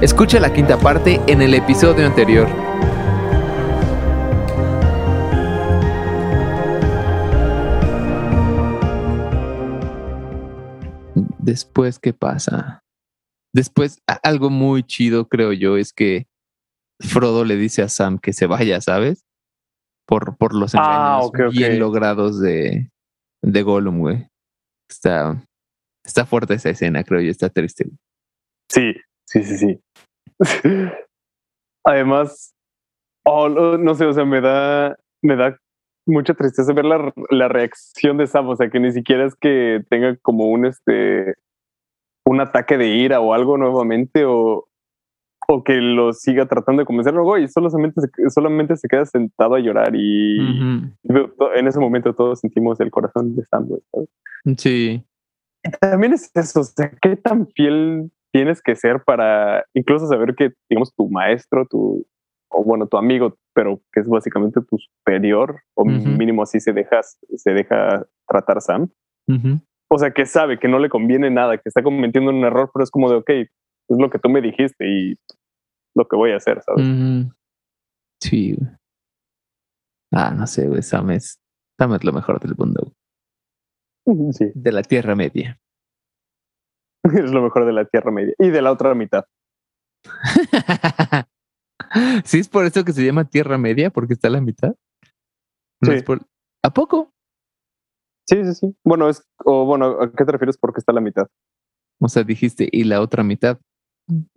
Escucha la quinta parte en el episodio anterior. Después, ¿qué pasa? Después, algo muy chido, creo yo, es que Frodo le dice a Sam que se vaya, ¿sabes? Por, por los Ah, engaños ok, ok. bien logrados de, de Gollum, güey. Está, está fuerte esa escena, creo yo, está triste. Sí, sí, sí, sí. Además, oh, no, sé, o sea, me da, me da mucha tristeza ver la, la reacción de Sam, o sea, que ni siquiera es que tenga como un este un ataque de ira o algo nuevamente o, o que lo siga tratando de convencer, güey, solamente se, solamente se queda sentado a llorar y Ujú. en ese momento todos sentimos el corazón de Sam, ¿sabes? Sí, también es eso, o sea, qué tan fiel tienes que ser para incluso saber que, digamos, tu maestro, tu, o bueno, tu amigo, pero que es básicamente tu superior, o mínimo así se deja, se deja tratar Sam. O sea, que sabe que no le conviene nada, que está cometiendo un error, pero es como de, ok, es lo que tú me dijiste y lo que voy a hacer, ¿sabes? Ujú. Sí, güey. Ah, no sé, güey. Sam es, Sam es lo mejor del mundo. Sí, De la Tierra Media. es lo mejor de la Tierra Media. Y de la otra mitad. sí, es por eso que se llama Tierra Media, porque está a la mitad. No Sí. es por- ¿A poco? Sí, sí, sí. Bueno, es, o bueno, ¿a qué te refieres porque está a la mitad? O sea, dijiste, y la otra mitad.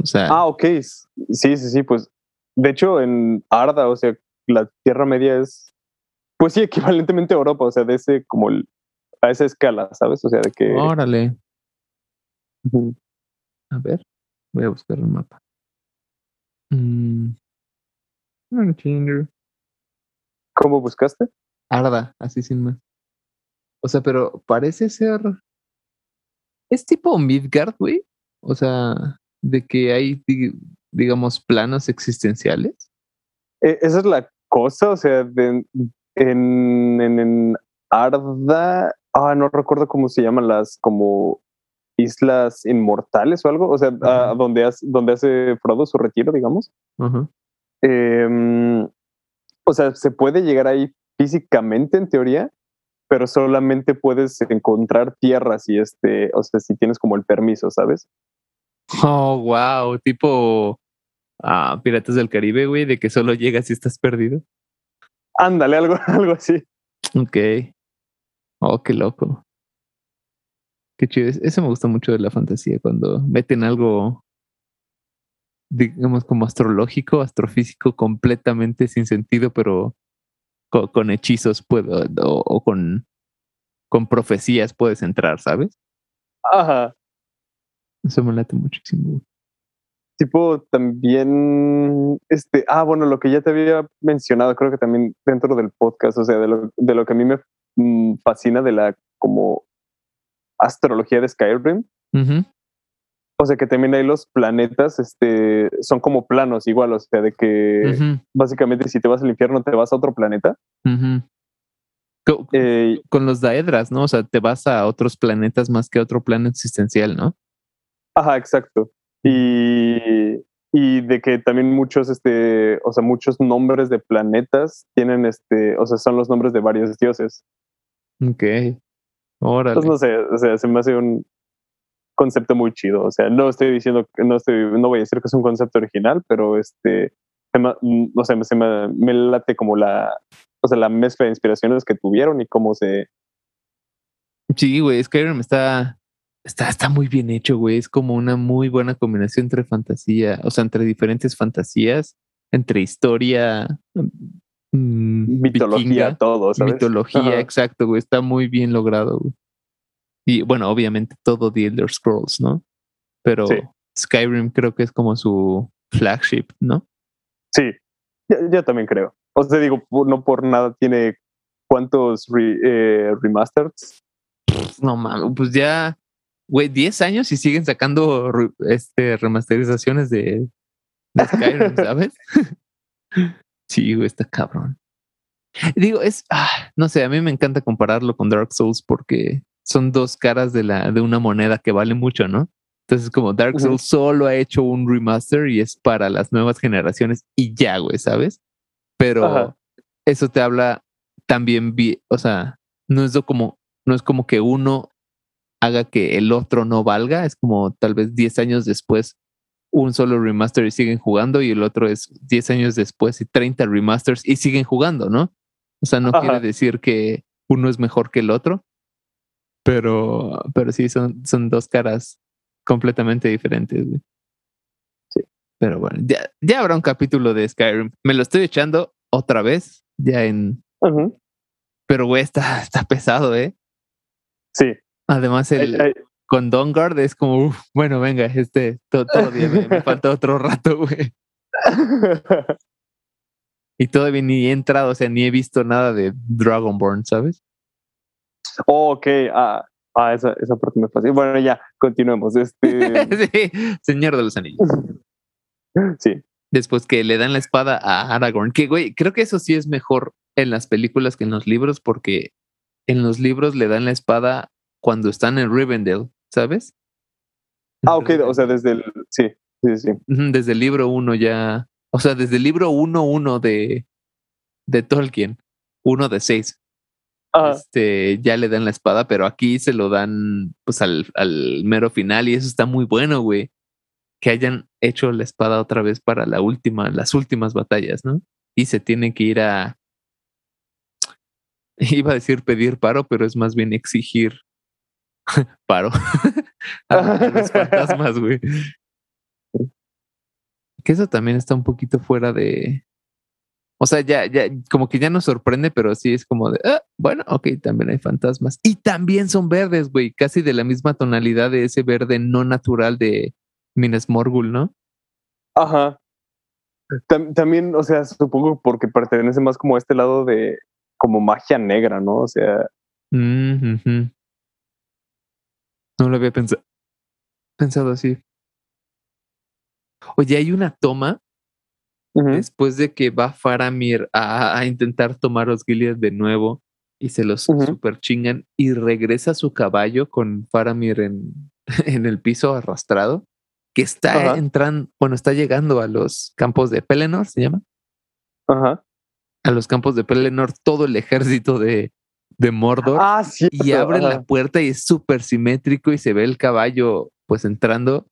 O sea, Ah, ok. Sí, sí, sí. Pues de hecho, en Arda, o sea, la Tierra Media es, pues sí, equivalentemente a Europa, o sea, de ese, como el- a esa escala, ¿sabes? O sea, de que. órale. Ujú. A ver, voy a buscar un mapa. Mm. Ah. ¿Cómo buscaste? Arda, así sin más. O sea, pero parece ser. Es tipo Midgard, güey. O sea, de que hay, di- digamos, planos existenciales. Eh, esa es la cosa, o sea, de- en, en, en Arda, ah, no recuerdo cómo se llaman las, como islas inmortales o algo, o sea, donde, hace, donde hace Frodo su retiro, digamos. Em, o sea, se puede llegar ahí físicamente en teoría, pero solamente puedes encontrar tierras y este, o sea, si tienes como el permiso, ¿sabes? Oh, wow. Tipo ah, Piratas del Caribe, güey, de que solo llegas si estás perdido. Ándale, algo, algo así. Ok. Oh, qué loco. Qué chido. Es- Eso me gusta mucho de la fantasía, cuando meten algo, digamos, como astrológico, astrofísico, completamente sin sentido, pero co- con, hechizos puedo, o, o con, con profecías puedes entrar, ¿sabes? Ajá. Eso me late muchísimo. Tipo, también, este, ah, bueno, lo que ya te había mencionado, creo que también dentro del podcast, o sea, de lo, de lo que a mí me mm, fascina de la como astrología de Skyrim, o sea, que también hay los planetas, este, son como planos igual, o sea, de que básicamente si te vas al infierno te vas a otro planeta. Eh, con los daedras, ¿no? O sea, te vas a otros planetas más que a otro plano existencial, ¿no? ajá, exacto. Y, y de que también muchos, este, o sea, muchos nombres de planetas tienen, este, o sea, son los nombres de varios dioses. Ok. Órale. Entonces, no sé, o sea, se me hace un concepto muy chido. O sea, no estoy diciendo, que- no estoy, no voy a decir que es un concepto original, pero este, se me- mm, o sea, se me, me late como la, o sea, la mezcla de inspiraciones que tuvieron y cómo se, Sí, güey, Skyrim está, está, está muy bien hecho, güey. Es como una muy buena combinación entre fantasía, o sea, entre diferentes fantasías, entre historia, mm, mitología, vikinga, todo, ¿sabes? mitología, Ajá. exacto, güey. Está muy bien logrado, güey. Y bueno, obviamente todo The Elder Scrolls, ¿no? Pero Sí. Skyrim creo que es como su flagship, ¿no? Sí, yo, yo también creo. O sea, digo, no por nada tiene cuántos re- eh, remasters. No mames, pues ya, güey, 10 años y siguen sacando re- este, remasterizaciones de, de Skyrim, ¿sabes? sí, güey, está cabrón. Digo, es, ah, no sé, a mí me encanta compararlo con Dark Souls porque son dos caras de, la, de una moneda que vale mucho, ¿no? Entonces, como Dark Souls solo ha hecho un remaster y es para las nuevas generaciones y ya, güey, ¿sabes? Pero eso te habla también, o sea, no es como, no es como que uno haga que el otro no valga, es como tal vez 10 años después un solo remaster y siguen jugando y el otro es 10 años después y 30 remasters y siguen jugando, ¿no? O sea, no quiere decir que uno es mejor que el otro, pero, pero sí son, son dos caras completamente diferentes. Sí. Pero bueno, ya, ya habrá un capítulo de Skyrim. Me lo estoy echando otra vez, ya en... Pero, güey, está, está pesado, ¿eh? Sí. Además, el, con Dongard es como, bueno, venga, este, todo, todavía me, falta otro rato, güey. y todavía ni he entrado, o sea, ni he visto nada de Dragonborn, ¿sabes? Oh, ok, ah, ah esa, esa parte me fácil. Bueno, ya, continuemos. Este... sí, Señor de los Anillos. sí. Después que le dan la espada a Aragorn, que güey, creo que eso sí es mejor en las películas que en los libros, porque en los libros le dan la espada cuando están en Rivendell, ¿sabes? Ah, ok, o sea, desde el. Sí, sí, sí. Desde el libro uno ya. O sea, desde el libro uno, uno de, de Tolkien, uno de seis. Este, ya le dan la espada, pero aquí se lo dan pues al, al mero final y eso está muy bueno, güey. Que hayan hecho la espada otra vez para la última, las últimas batallas, ¿no? Y se tiene que ir a. Iba a decir pedir paro, pero es más bien exigir paro a los fantasmas, güey. Que eso también está un poquito fuera de. O sea, ya, ya, como que ya nos sorprende, pero sí es como de, ah, bueno, ok, también hay fantasmas. Y también son verdes, güey, casi de la misma tonalidad de ese verde no natural de Minas Morgul, ¿no? Ajá. también, o sea, supongo porque pertenece más como a este lado de como magia negra, ¿no? O sea. No lo había pensado, pensado así. Oye, hay una toma después de que va Faramir a, intentar tomar los Gilead de nuevo y se los super chingan y regresa su caballo con Faramir en, en el piso arrastrado, que está entrando, bueno, está llegando a los campos de Pelennor, ¿se llama? Ajá. A los campos de Pelennor, todo el ejército de, de Mordor. Ah, y abre la puerta y es súper simétrico y se ve el caballo pues entrando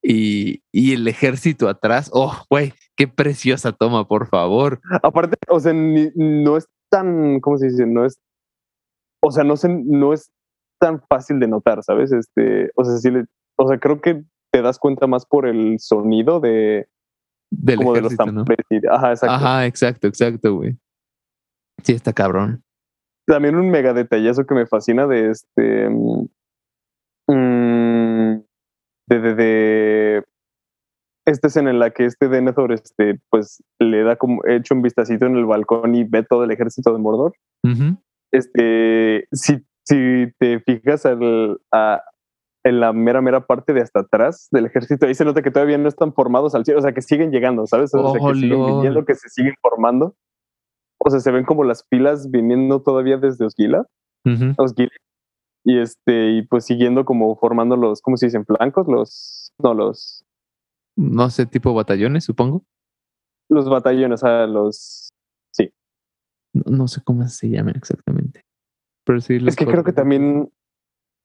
y, y el ejército atrás. Oh, güey, qué preciosa toma, por favor. Aparte, o sea, no es tan, ¿cómo se dice? No es, o sea, no, se, no es tan fácil de notar, ¿sabes? Este, o sea, sí le, o sea, creo que te das cuenta más por el sonido de, Del como de los Ajá, exacto. Ajá, exacto, exacto, güey. Sí, está cabrón también un mega detallazo que me fascina de este. Mm, de, de, de, esta escena en la que este Denethor este, pues, le da como hecho un vistacito en el balcón y ve todo el ejército de Mordor. Este, si, si te fijas al, a, en la mera, mera parte de hasta atrás del ejército, ahí se nota que todavía no están formados al cielo, o sea, que siguen llegando, ¿sabes? O sea, que oh, siguen viniendo, que se siguen formando. O sea, se ven como las pilas viniendo todavía desde Osgila. Osgila. Y este, y pues siguiendo como formando los, ¿cómo se dicen? Flancos, los, no, los. No sé, tipo batallones, supongo. Los batallones, o sea, los. Sí. No, sé cómo se llaman exactamente. Pero sí. Es que creo que también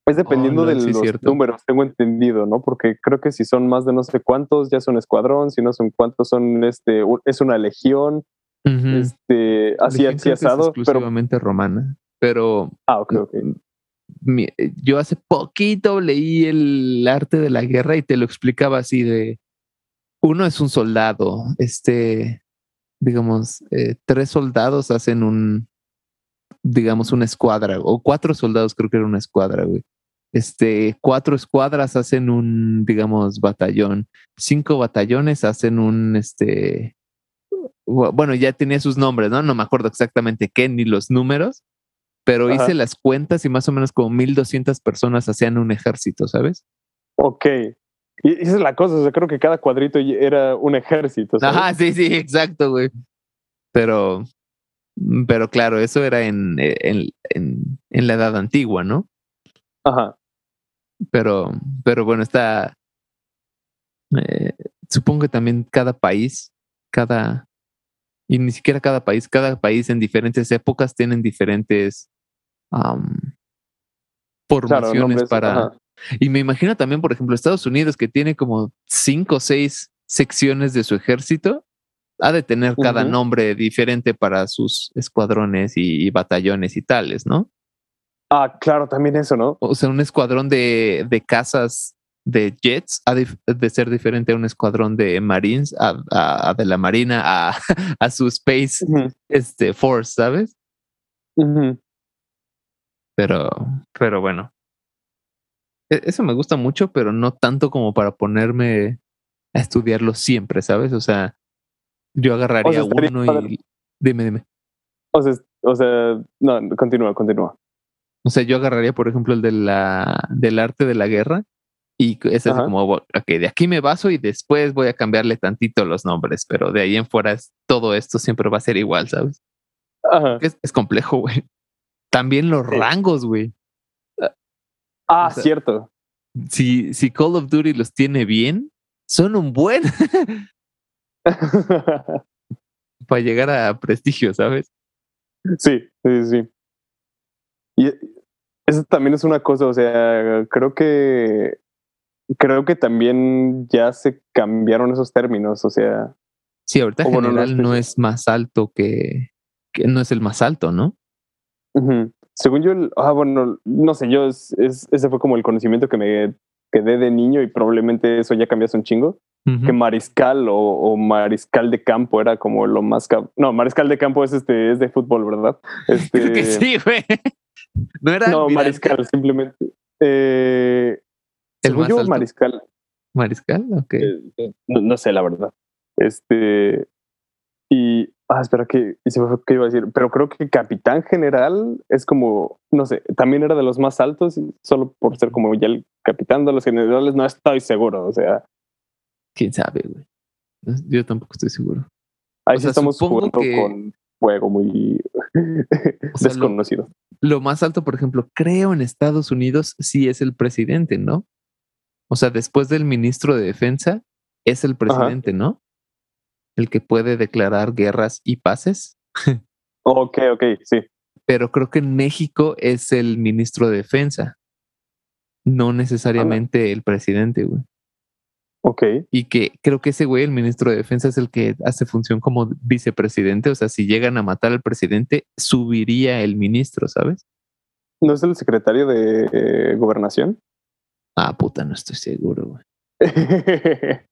es dependiendo oh, de los números, tengo entendido, ¿no? Porque creo que si son más de no sé cuántos, ya son escuadrón, si no son cuántos, son este, es una legión, este, así, así asado. exclusivamente romana, pero. Ah, ok, ok. yo hace poquito leí el arte de la guerra y te lo explicaba así de. Uno es un soldado, este, digamos, eh, tres soldados hacen un, digamos, una escuadra, o cuatro soldados creo que era una escuadra, güey. Este, cuatro escuadras hacen un, digamos, batallón. Cinco batallones hacen un, este, bueno, ya tenía sus nombres, ¿no? No me acuerdo exactamente qué ni los números, pero hice las cuentas y más o menos como 1200 personas hacían un ejército, ¿sabes? Ok. Y esa es la cosa, o sea, creo que cada cuadrito era un ejército. Ajá, sí, sí, exacto, güey. Pero, pero claro, eso era en, en, en, en la edad antigua, ¿no? Ajá. Pero, pero bueno, está, Eh, supongo que también cada país, cada, y ni siquiera cada país, cada país en diferentes épocas tienen diferentes um, formaciones para... Y me imagino también, por ejemplo, Estados Unidos, que tiene como cinco o seis secciones de su ejército, ha de tener cada nombre diferente para sus escuadrones y, batallones y tales, ¿no? Ah, claro, también eso, ¿no? O sea, un escuadrón de, de casas de jets ha de, ser diferente a un escuadrón de marines, a, de la marina, a, a su space este, force, ¿sabes? Pero, pero bueno. E, eso me gusta mucho, pero no tanto como para ponerme a estudiarlo siempre, ¿sabes? O sea, yo agarraría uno y. Dime, dime. O sea, o sea, no, continúa, continúa. O sea, yo agarraría, por ejemplo, el de la, del arte de la guerra y ese es como, ok, de aquí me baso y después voy a cambiarle tantito los nombres, pero de ahí en fuera todo esto siempre va a ser igual, ¿sabes? Es, complejo, güey. También los rangos, güey. Ah, cierto. Si, si Call of Duty los tiene bien, son un buen. Para llegar a prestigio, ¿sabes? Sí, sí, sí. Y eso también es una cosa, o sea, creo que creo que también ya se cambiaron esos términos, o sea. Sí, ahorita en general no, es más alto que, que, no es el más alto, ¿no? Según yo, ah, bueno, no sé, yo es, ese fue como el conocimiento que me quedé de niño y probablemente eso ya cambiase un chingo. Que mariscal o, mariscal de campo era como lo más. No, mariscal de campo es este es de fútbol, ¿verdad? Este... Creo que sí, güey. No era. No, mariscal, simplemente. Eh, el mariscal. ¿Mariscal? Ok. Eh, no, sé, la verdad. Este. Y. Ah, espera, que se me fue qué iba a decir. Pero creo que capitán general es como. No sé, también era de los más altos, solo por ser como ya el capitán de los generales, no estoy seguro. O sea. Quién sabe, güey. Yo tampoco estoy seguro. Ahí sí estamos jugando con fuego muy desconocido. lo, más alto, por ejemplo, creo en Estados Unidos sí es el presidente, ¿no? O sea, después del ministro de Defensa, es el presidente, ¿no? El que puede declarar guerras y paces. ok, ok, sí. Pero creo que en México es el ministro de Defensa, no necesariamente el presidente, güey. Ok. Y que creo que ese güey, el ministro de Defensa, es el que hace función como vicepresidente. O sea, si llegan a matar al presidente, subiría el ministro, ¿sabes? ¿No es el secretario de gobernación? Ah, puta, no estoy seguro, güey.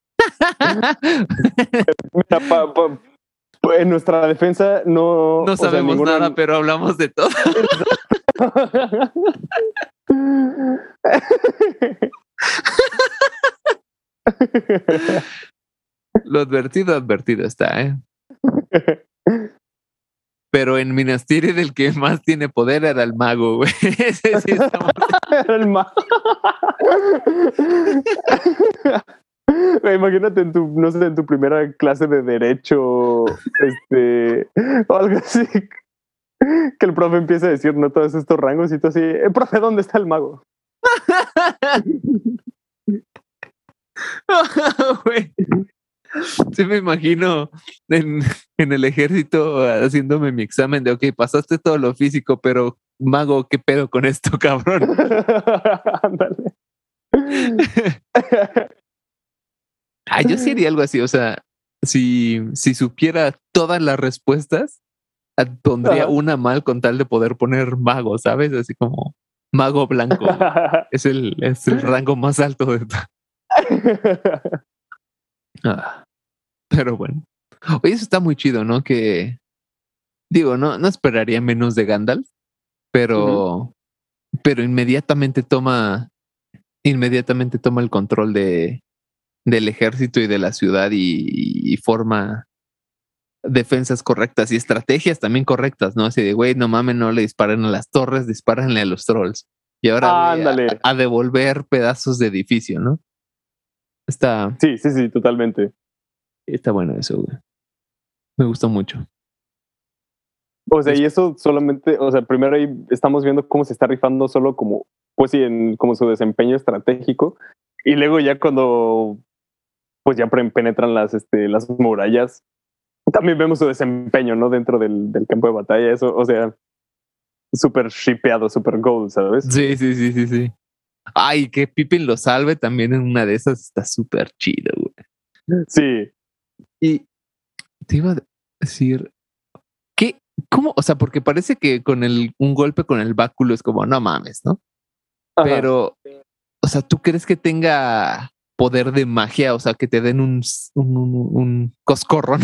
en nuestra defensa no. No sabemos nada, pero hablamos de todo. Lo advertido, advertido está, ¿eh? Pero en Minas Tirith el que más tiene poder era el mago, güey. Ese sí estamos... el mago. Imagínate en tu, no sé, en tu primera clase de derecho, este, o algo así, que el profe empiece a decir, no, todos estos rangos y todo así, eh, profe, ¿dónde está el mago? Sí me imagino en, el ejército haciéndome mi examen de, ok, pasaste todo lo físico, pero mago, ¿qué pedo con esto, cabrón? Ándale. ah, yo sería algo así, o sea, si, si supiera todas las respuestas, pondría una mal con tal de poder poner mago, ¿sabes? Así como mago blanco. es, el, es el rango más alto de. Ah, pero bueno. Oye, eso está muy chido, ¿no? Que digo, no, no esperaría menos de Gandalf, pero, pero inmediatamente toma, inmediatamente toma el control de, del ejército y de la ciudad y, forma defensas correctas y estrategias también correctas, ¿no? Así de, güey, no mames, no le disparen a las torres, dispárenle a los trolls. Y ahora a, devolver pedazos de edificio, ¿no? Está. Sí, sí, sí, totalmente. Está bueno eso, güey. Me gustó mucho. O sea, y eso solamente, o sea, primero ahí estamos viendo cómo se está rifando solo como, pues sí, en como su desempeño estratégico. Y luego ya cuando pues ya penetran las, este, las murallas. También vemos su desempeño, ¿no? Dentro del, del campo de batalla, eso, o sea, súper shipeado, súper gold, ¿sabes? Sí, sí, sí, sí, sí. Ay, que Pippin lo salve también en una de esas está súper chido, güey. Sí. Y te iba a decir, ¿qué? ¿Cómo? O sea, porque parece que con el, un golpe con el báculo es como, no mames, ¿no? Pero, o sea, ¿tú crees que tenga poder de magia? O sea, que te den un, un, un, coscorrón.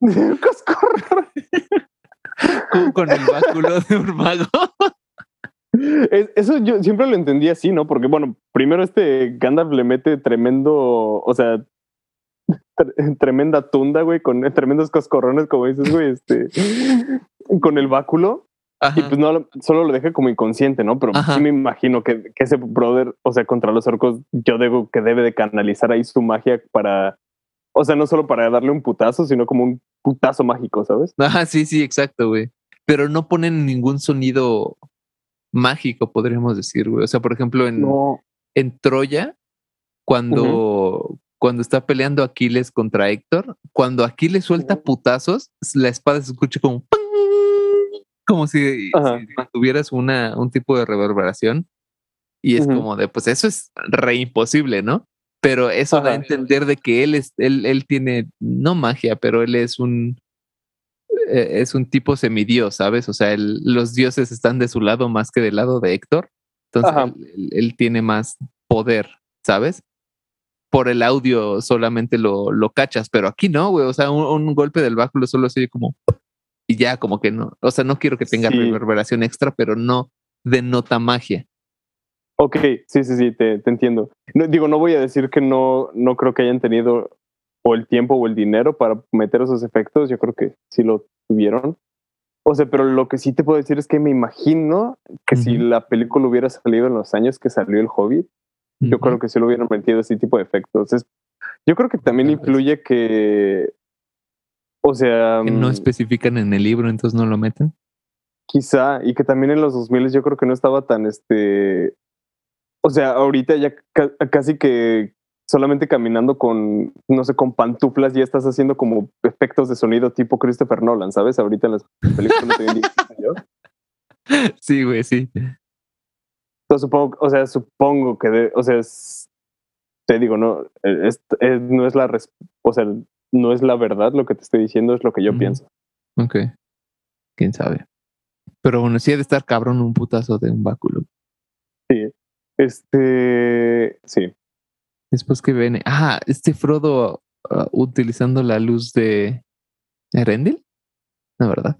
un coscorrón. con el báculo de un mago. eso yo siempre lo entendí así, ¿no? Porque, bueno, primero este Gandalf le mete tremendo, o sea, tremenda tunda, güey, con tremendos coscorrones, como dices, güey, este, con el báculo. Y pues no, solo lo deja como inconsciente, ¿no? Pero sí me imagino que, que, ese brother, o sea, contra los orcos, yo digo que debe de canalizar ahí su magia para, o sea, no solo para darle un putazo, sino como un putazo mágico, ¿sabes? Ajá, sí, sí, exacto, güey. Pero no ponen ningún sonido mágico, podríamos decir, güey. O sea, por ejemplo, en, en Troya, cuando, cuando está peleando Aquiles contra Héctor, cuando Aquiles suelta putazos, la espada se escucha como como si, tuvieras una, un tipo de reverberación. Y es como de, pues eso es re imposible, ¿no? Pero eso da a entender de que él es, él, él tiene, no magia, pero él es un, eh, es un tipo semidios, ¿sabes? O sea, los dioses están de su lado más que del lado de Héctor. Entonces él, tiene más poder, ¿sabes? Por el audio solamente lo, lo cachas, pero aquí no, güey. O sea, un, golpe del báculo solo sigue como. Y ya, como que no. O sea, no quiero que tenga reverberación extra, pero no denota magia. Ok, sí, sí, sí, te, te entiendo. No, digo, no voy a decir que no, no creo que hayan tenido o el tiempo o el dinero para meter esos efectos. Yo creo que sí lo tuvieron. O sea, pero lo que sí te puedo decir es que me imagino que si la película hubiera salido en los años que salió El Hobbit, yo creo que sí lo hubieran metido ese tipo de efectos. yo creo que también influye que, o sea... Que no mm, especifican en el libro, entonces no lo meten. Quizá, y que también en los 2000 yo creo que no estaba tan, este... O sea, ahorita ya casi que solamente caminando con, no sé, con pantuflas y estás haciendo como efectos de sonido tipo Christopher Nolan, ¿sabes? Ahorita en las películas de Sí, güey, sí. Entonces, supongo, o sea, supongo que, o sea, te digo, no, es, no es la, o sea, no es la verdad lo que te estoy diciendo, es lo que yo pienso. Ok. Quién sabe. Pero bueno, sí ha de estar cabrón un putazo de un báculo. Sí. Este, sí. Después que viene, ah, este Frodo ah, utilizando la luz de Erendil, ¿no verdad?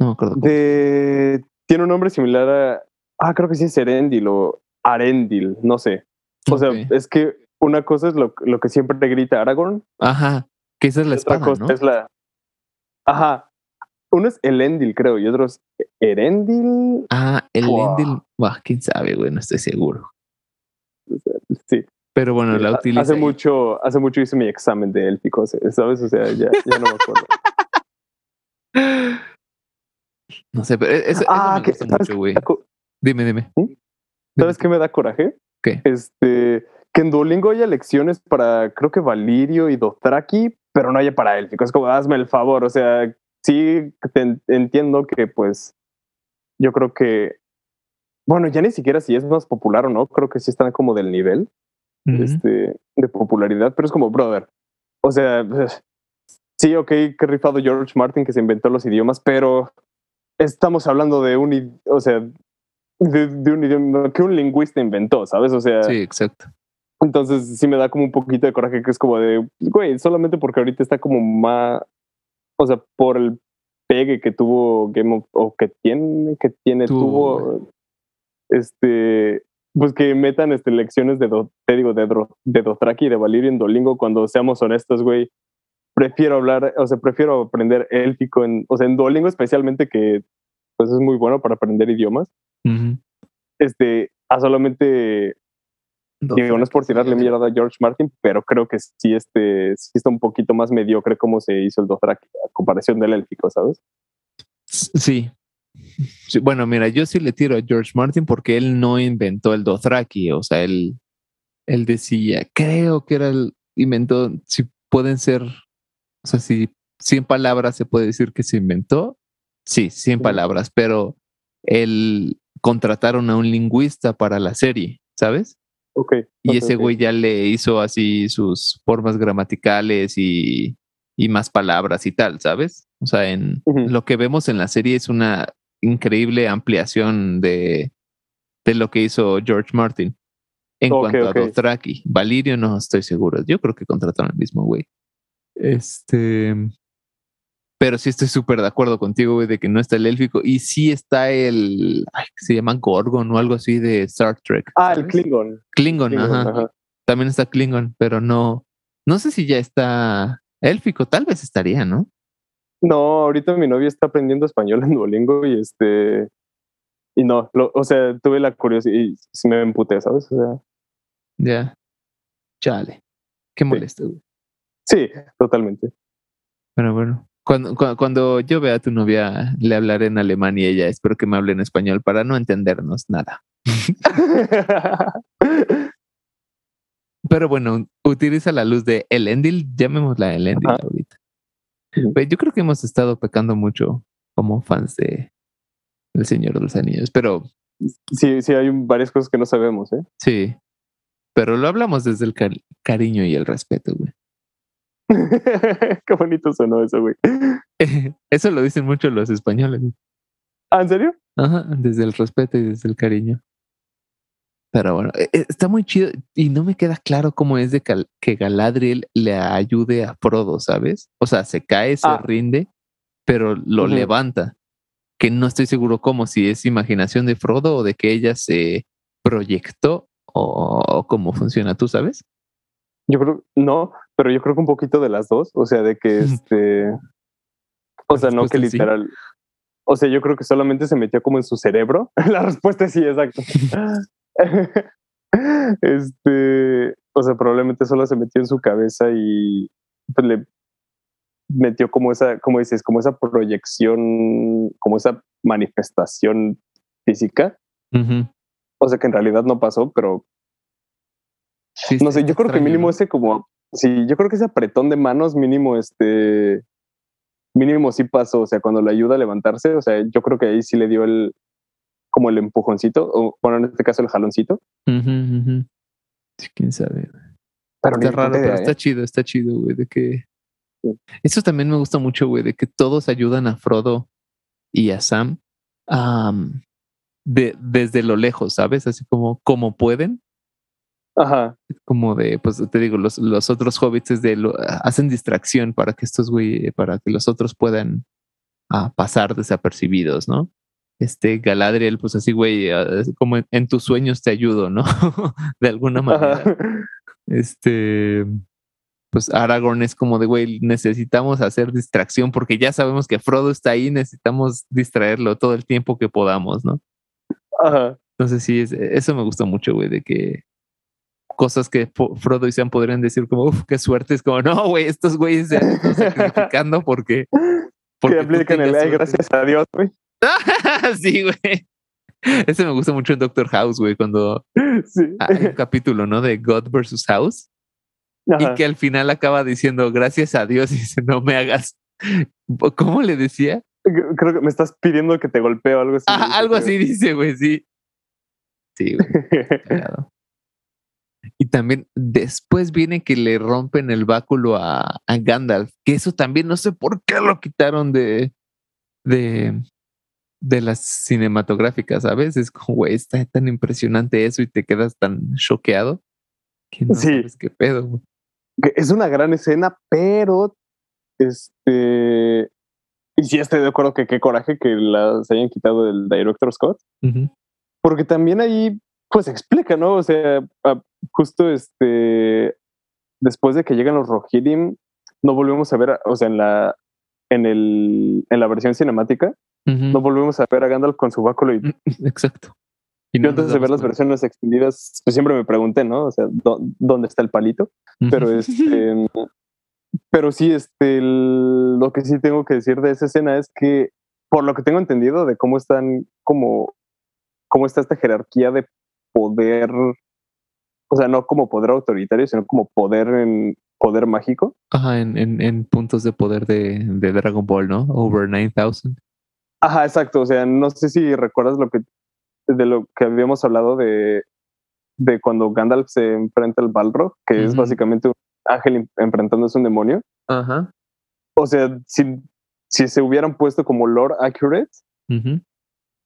No me acuerdo. De... Tiene un nombre similar a, ah, creo que sí es Erendil o Arendil, no sé. O sea, es que una cosa es lo, lo que siempre te grita Aragorn. Ajá, que esa es la espada, otra cosa es la, ajá. Uno es Elendil, creo, y otro es Erendil. Ah, Elendil, wow. quién sabe, güey, no estoy seguro. Sí. Pero bueno, la utiliza. Hace mucho, hace mucho hice mi examen de élfico, ¿sabes? O sea, ya, ya no me acuerdo. no sé, pero eso, ah, me gusta mucho, güey. Dime, dime. ¿Mm? ¿Sabes qué me da coraje? ¿Qué? Este, que en Duolingo haya lecciones para, creo que Valirio y Dothraki, pero no haya para élfico. Es como, hazme el favor. O sea, sí entiendo que, pues, yo creo que, bueno, ya ni siquiera si es más popular o no, creo que sí están como del nivel este, de popularidad, pero es como, brother, o sea, sí, ok, que rifado George Martin que se inventó los idiomas, pero estamos hablando de un, o sea, de, un idioma que un lingüista inventó, ¿sabes? O sea, sí, exacto. Entonces sí me da como un poquito de coraje que es como de, güey, solamente porque ahorita está como más, o sea, por el pegue que tuvo Game of, o que tiene, que tiene, tuvo este, pues que metan este, lecciones de, te digo, de, de Dothraki y de Valirio en Dolingo cuando seamos honestos, güey. Prefiero hablar, o sea, prefiero aprender élfico en, o sea, en Duolingo especialmente que pues es muy bueno para aprender idiomas. Este, a solamente digo, no es por tirarle mierda a George Martin, pero creo que sí, este, sí está un poquito más mediocre como se hizo el Dothraki a comparación del élfico, ¿sabes? Sí, bueno, mira, yo sí le tiro a George Martin porque él no inventó el Dothraki, o sea, él, él decía, creo que era el inventó, si pueden ser, o sea, si 100 palabras se puede decir que se inventó, sí, 100 palabras, pero él contrataron a un lingüista para la serie, ¿sabes? Ok. Y ese güey ya le hizo así sus formas gramaticales y, y más palabras y tal, ¿sabes? O sea, en lo que vemos en la serie es una increíble ampliación de, de lo que hizo George Martin en cuanto a Dothraki. Valirio no estoy seguro. Yo creo que contrataron al mismo güey. Este. Pero sí estoy súper de acuerdo contigo, güey, de que no está el élfico. Y sí está el. Ay, se llama Gorgon o algo así de Star Trek. Ah, el Klingon. Klingon, ajá. También está Klingon, pero no. No sé si ya está élfico. Tal vez estaría, ¿no? No, ahorita mi novia está aprendiendo español en Duolingo y este. Y no, o sea, tuve la curiosidad y me emputé, ¿sabes? O sea. Ya. Chale. Qué molesto, güey. Sí, totalmente. Pero bueno, cuando, cuando, yo vea a tu novia, le hablaré en alemán y ella espero que me hable en español para no entendernos nada. Pero bueno, utiliza la luz de Elendil, llamémosla Elendil ahorita. Yo creo que hemos estado pecando mucho como fans de El Señor de los Anillos, pero... Sí, sí, hay varias cosas que no sabemos, ¿eh? Sí, pero lo hablamos desde el cariño y el respeto, güey. Qué bonito sonó eso, güey. eso lo dicen mucho los españoles. ¿Ah, en serio? Ajá, desde el respeto y desde el cariño. Pero bueno, e, e, está muy chido y no me queda claro cómo es de que Galadriel le ayude a Frodo, ¿sabes? O sea, se cae, se ah. rinde, pero lo levanta. Que no estoy seguro cómo, si es imaginación de Frodo o de que ella se proyectó o cómo funciona, ¿tú sabes? Yo creo, no, pero yo creo que un poquito de las dos, o sea, de que este, o sea, no que literal, o sea, yo creo que solamente se metió como en su cerebro. La respuesta es sí, exacto. este, o sea, probablemente solo se metió en su cabeza y pues le metió como esa, como dices, como esa proyección, como esa manifestación física. O sea, que en realidad no pasó, pero no sé, yo creo que mínimo ese como, sí, yo creo que ese apretón de manos mínimo, este, mínimo sí pasó, o sea, cuando le ayuda a levantarse, o sea, yo creo que ahí sí le dio el, como el empujoncito, o bueno, en este caso el jaloncito. Sí, quién sabe. Pero está raro, pero está ¿eh? chido, está chido, güey, de que... Eso también me gusta mucho, güey, de que todos ayudan a Frodo y a Sam de, desde lo lejos, ¿sabes? Así como, como pueden, Ajá. Como de, pues te digo, los, los otros hobbits de lo, hacen distracción para que estos güey, para que los otros puedan ah, pasar desapercibidos, ¿no? Este Galadriel, pues así, güey, ah, como en, tus sueños te ayudo, ¿no? de alguna manera. Este, pues Aragorn es como de, güey, necesitamos hacer distracción porque ya sabemos que Frodo está ahí, necesitamos distraerlo todo el tiempo que podamos, ¿no? Ajá. Entonces sí, eso me gusta mucho, güey, de que cosas que Frodo y Sam podrían decir como, uff, qué suerte. Es como, no, güey, estos güeyes se están sacrificando porque... porque que aplican el ay, gracias a Dios, güey. sí, güey. Ese me gusta mucho en Doctor House, güey, cuando hay un capítulo, ¿no? De God versus House. Y que al final acaba diciendo, gracias a Dios, y dice, no me hagas. ¿Cómo le decía? Creo que me estás pidiendo que te golpee o algo así. algo así dice, güey, sí. Sí, güey. Y también después viene que le rompen el báculo a, Gandalf, que eso también no sé por qué lo quitaron de, de, de las cinematográficas, ¿sabes? Es como, güey, está tan impresionante eso y te quedas tan choqueado que no sabes qué pedo. Es una gran escena, pero este. Y sí estoy de acuerdo que qué coraje que las hayan quitado del director Scott. Porque también ahí pues explica, ¿no? O sea, justo este, después de que llegan los Rohirrim, no volvemos a ver, o sea, en la, en el, en la versión cinemática, no volvemos a ver a Gandalf con su báculo y... Exacto. Y yo antes de ver las versiones extendidas, pues siempre me pregunté, ¿no? O sea, ¿dónde está el palito? Pero este... pero sí, este, lo que sí tengo que decir de esa escena es que, por lo que tengo entendido de cómo están, como, cómo está esta jerarquía de poder O sea, no como poder autoritario, sino como poder en poder mágico. Ajá, en, en, en puntos de poder de, de Dragon Ball, ¿no? Over 9000. Ajá, exacto. O sea, no sé si recuerdas lo que de lo que habíamos hablado de, de cuando Gandalf se enfrenta al Balrog, que es básicamente un ángel enfrentándose a un demonio. Ajá. O sea, si, si se hubieran puesto como lore accurate, Ujú.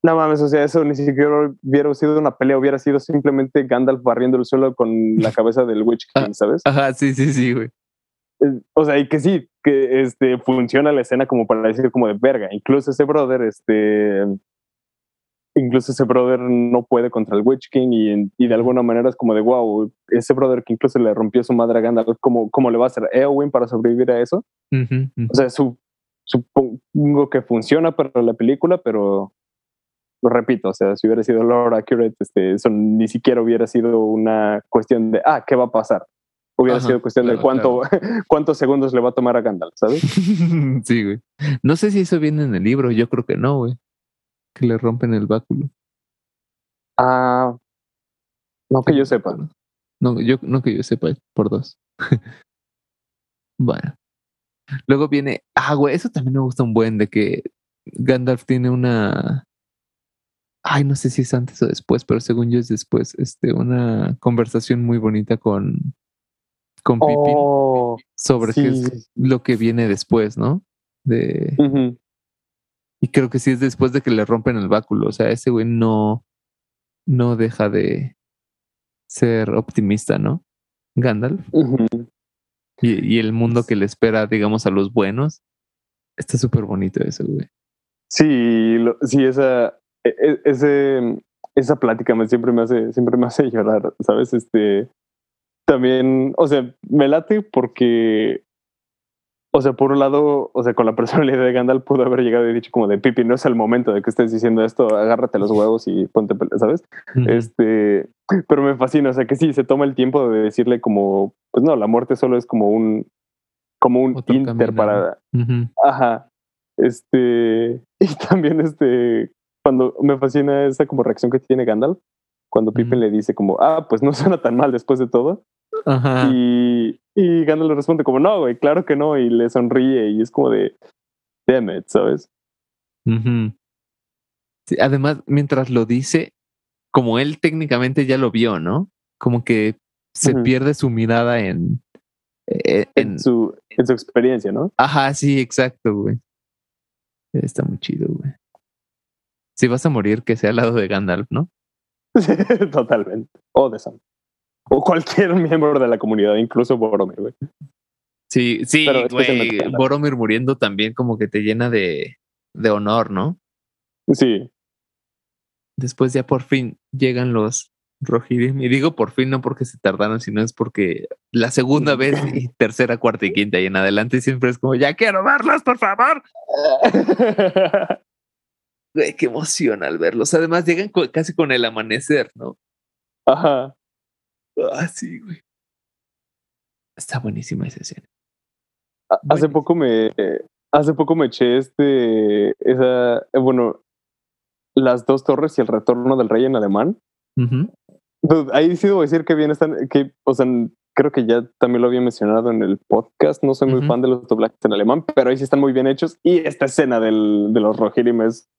No mames, o sea, eso ni siquiera hubiera sido una pelea, hubiera sido simplemente Gandalf barriendo el suelo con la cabeza del Witch King, ¿sabes? Ajá, sí, sí, sí, güey. Eh, O sea, y que sí, que este funciona la escena como para decir como de verga. Incluso ese brother, este incluso ese brother no puede contra el Witch King y, y de alguna manera es como de wow, ese brother que incluso le rompió su madre a Gandalf, ¿cómo, cómo le va a hacer Eowyn para sobrevivir a eso? O sea, su, supongo que funciona para la película, pero lo repito, o sea, si hubiera sido lore accurate, este, eso ni siquiera hubiera sido una cuestión de, ah, ¿qué va a pasar? Hubiera Ajá, sido cuestión de claro, cuánto, cuántos segundos le va a tomar a Gandalf, ¿sabes? sí, güey. No sé si eso viene en el libro, yo creo que no, güey. Que le rompen el báculo. Ah, no que yo sepa. No, yo, no que yo sepa, por dos. bueno. Luego viene, ah, güey, eso también me gusta un buen de que Gandalf tiene una, ay, no sé si es antes o después, pero según yo es después, este, una conversación muy bonita con, con Pippin Oh, sobre qué es lo que viene después, ¿no? De, y creo que sí es después de que le rompen el báculo, o sea, ese güey no, no deja de ser optimista, ¿no? Gandalf. Y, y el mundo que le espera, digamos, a los buenos. Está súper bonito eso, güey. Sí, lo- sí, esa, ese, esa plática me, siempre me hace, siempre me hace llorar, ¿sabes? Este, también, o sea, me late porque, o sea, por un lado, o sea, con la personalidad de Gandalf pudo haber llegado y dicho como de Pipi, no es el momento de que estés diciendo esto, agárrate los huevos y ponte, pele-", ¿sabes? Este, pero me fascina, o sea, que sí, se toma el tiempo de decirle como, pues no, la muerte solo es como un, como un Otro inter camino, para. Ajá. Este. Y también, este. Cuando me fascina esa como reacción que tiene Gandalf. Cuando Pippin le dice como, ah, pues no suena tan mal después de todo. Ajá. Y, y Gandalf le responde como, no, güey, claro que no. Y le sonríe y es como de, damn it, ¿sabes? Sí, además, mientras lo dice, como él técnicamente ya lo vio, ¿no? Como que se pierde su mirada en, eh, en, En su, en su experiencia, ¿no? Ajá, sí, exacto, güey. Está muy chido, güey. Si vas a morir, que sea al lado de Gandalf, ¿no? Totalmente. O de Sam. O cualquier miembro de la comunidad, incluso Boromir, güey. Sí, sí, güey. Boromir muriendo también como que te llena de, de honor, ¿no? Sí. Después ya por fin llegan los Rohirrim. Y digo por fin no porque se tardaron, sino es porque la segunda vez y tercera, cuarta y quinta y en adelante siempre es como, ya quiero verlos, por favor. Güey, qué emoción al verlos. Además llegan casi con el amanecer, ¿no? Ajá. Ah, sí, güey. Está buenísima esa escena. Hace poco me hace poco me eché este esa eh, bueno las dos torres y el retorno del rey en alemán. Dude, Ahí sí debo decir que bien están que o sea creo que ya también lo había mencionado en el podcast. No soy muy fan de los doblajes en alemán, pero ahí sí están muy bien hechos y esta escena del, de los Rohirrim es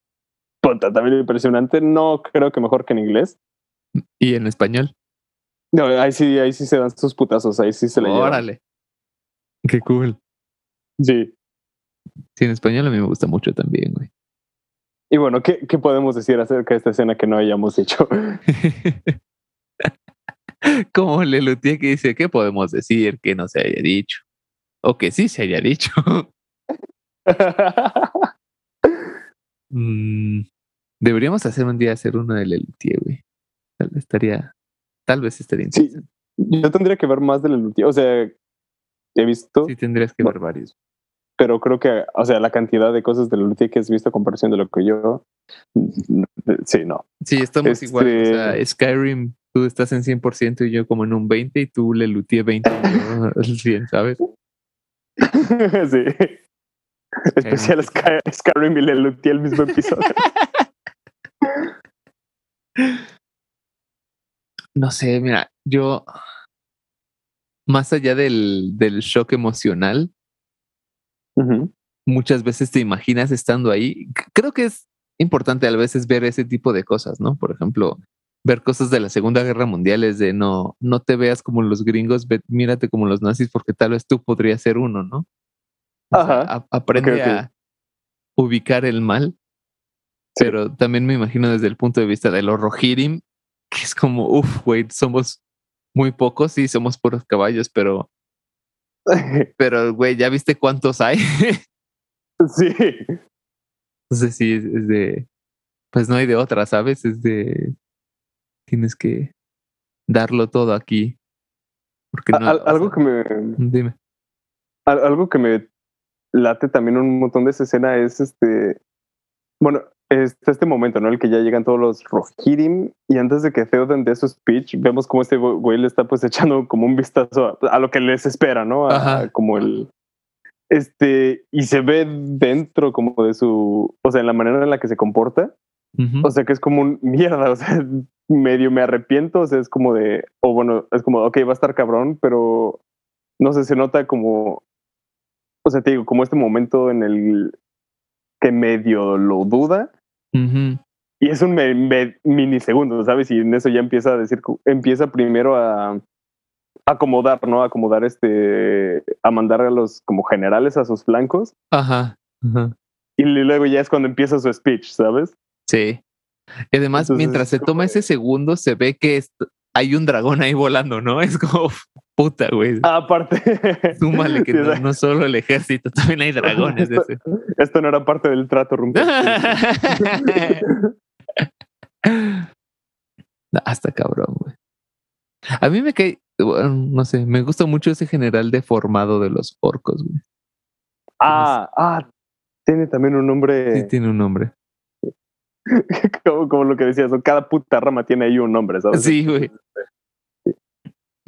puta, también impresionante. No creo que mejor que en inglés. Y en español. No, ahí sí ahí sí se dan sus putazos, ahí sí se le. Órale. Qué cool. Sí. Sí, en español a mí me gusta mucho también, güey. Y bueno, ¿qué, ¿qué podemos decir acerca de esta escena que no hayamos dicho? Como Lelutier que dice, ¿qué podemos decir que no se haya dicho? O que sí se haya dicho. Mm, deberíamos hacer un día hacer uno de Lelutier, güey. Tal- Estaría, tal vez estaría Sí. interesante. Yo tendría que ver más de la Luthier. O sea, he visto, Sí, tendrías que No. ver varios. pero creo que, o sea, la cantidad de cosas de la Luthier que has visto a comparación de lo que yo. Sí, no. Sí, estamos igual. O sea, Este- Skyrim, tú estás en 100% y yo como en un 20 y tú Lelutier 20 y yo al 100, ¿sabes? sí. Especial Sky, Skyrim y la Luthier el mismo episodio. no sé, mira, yo, más allá del, del shock emocional, muchas veces te imaginas estando ahí. Creo que es importante a veces ver ese tipo de cosas, ¿no? Por ejemplo, ver cosas de la Segunda Guerra Mundial es de no, no te veas como los gringos, ve- mírate como los nazis porque tal vez tú podrías ser uno, ¿no? O sea, Ajá. a- aprende ok. a ubicar el mal, Sí. pero también me imagino desde el punto de vista de los Rohirrim, que es como, uff, güey, somos muy pocos, sí, somos puros caballos, pero, pero, güey, ¿ya viste cuántos hay? sí. Entonces sí, es, es de, pues no hay de otra, ¿sabes? Es de, tienes que darlo todo aquí. Porque no, Al- o algo sea, que me Dime. al- algo que me late también un montón de esa escena es este bueno está este momento no el que ya llegan todos los Rohirrim y antes de que Theoden dé su speech vemos como este güey le está pues echando como un vistazo a, a lo que les espera no a, Ajá. como el este y se ve dentro como de su o sea en la manera en la que se comporta Ujú. o sea que es como un mierda, o sea, medio me arrepiento, o sea, es como de, o bueno, es como, ok, va a estar cabrón, pero no sé, se nota como, o sea, te digo, como este momento en el que medio lo duda y es un me- me- minisegundo, ¿sabes? Y en eso ya empieza a decir, empieza primero a acomodar, ¿no? Acomodar este, a mandar a los como generales a sus flancos Ajá. Ajá. y luego ya es cuando empieza su speech, ¿sabes? Sí. Y además, Entonces, mientras se toma ese segundo, se ve que es- hay un dragón ahí volando, ¿no? Es como, puta, güey. Ah, aparte. Súmale que Sí, no, solo el ejército, también hay dragones. Esto, no era parte del trato, Rumpe. Hasta cabrón, güey. A mí me cae, bueno, no sé, me gusta mucho ese general deformado de los orcos, güey. ah, ah, tiene también un Sí nombre tiene un nombre. como, como lo que decías, ¿no? cada puta rama tiene ahí un nombre, ¿sabes? Sí, güey.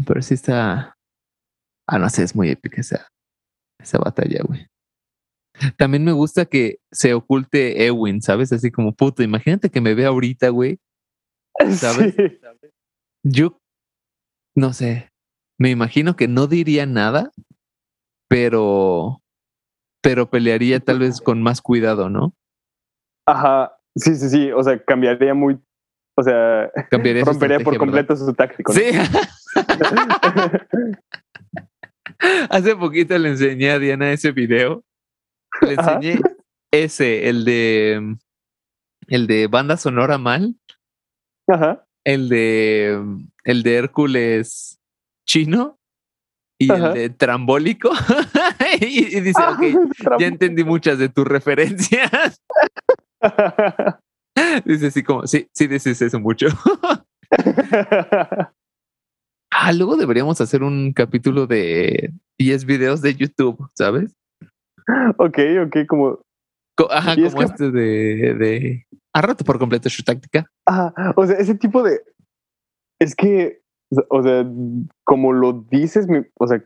Pero sí está. Ah, no sé, es muy épica esa, esa batalla, güey. También me gusta que se oculte Ewin, ¿sabes? Así como, puta, imagínate que me ve ahorita, güey. ¿sabes? Sí. Yo, no sé, me imagino que no diría nada, pero, pero pelearía tal vez con más cuidado, ¿no? Ajá, sí, sí, sí, o sea, cambiaría muy, o sea, Cambiaría rompería por completo su táctico. ¿no? Sí. Hace poquito le enseñé a Diana ese video. Le Ajá. enseñé ese, el de el de banda sonora mal, Ajá, el de el de Hércules chino y Ajá. el de trambólico. y, y dice, Ah, ok, ya entendí muchas de tus referencias. dice así como, sí, sí dices eso mucho. ah, luego deberíamos hacer un capítulo de 10 videos de YouTube, ¿sabes? ok, ok, como, Co- Ajá, como que- este de, de a rato por completo su táctica. ajá, o sea, ese tipo de, es que, o sea, como lo dices, mi- o sea,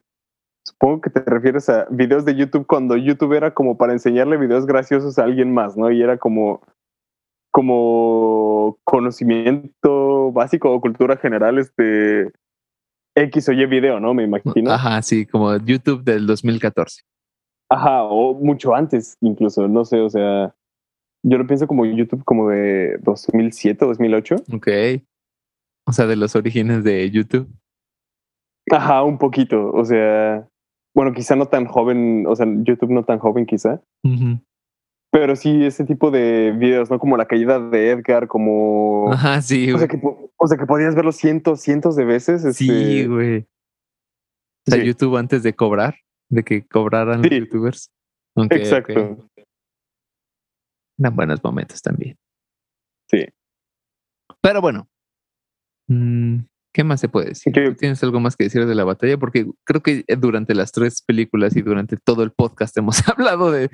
supongo que te refieres a videos de YouTube cuando YouTube era como para enseñarle videos graciosos a alguien más, ¿no? Y era como, como conocimiento básico o cultura general, este, X o Y video, ¿no? Me imagino. Ajá, sí, como YouTube del 2014. Ajá, o mucho antes incluso, no sé, o sea, yo lo pienso como YouTube como de 2007, 2008. Ok. O sea, de los orígenes de YouTube. Ajá, un poquito, o sea, bueno, quizá no tan joven, o sea, YouTube no tan joven quizá, pero sí ese tipo de videos, ¿no? Como la caída de Edgar, como... Ajá, sí, o, sea, que, o sea, que podías verlo cientos, cientos de veces. Sí, este, güey. O sea, sí. YouTube antes de cobrar, de que cobraran Sí. los youtubers. Exacto. ok. Eran buenos momentos también. Sí. Pero bueno. Mm, ¿Qué más se puede decir? ¿Qué- ¿Tú ¿Tienes algo más que decir de la batalla? Porque creo que durante las tres películas y durante todo el podcast hemos hablado de.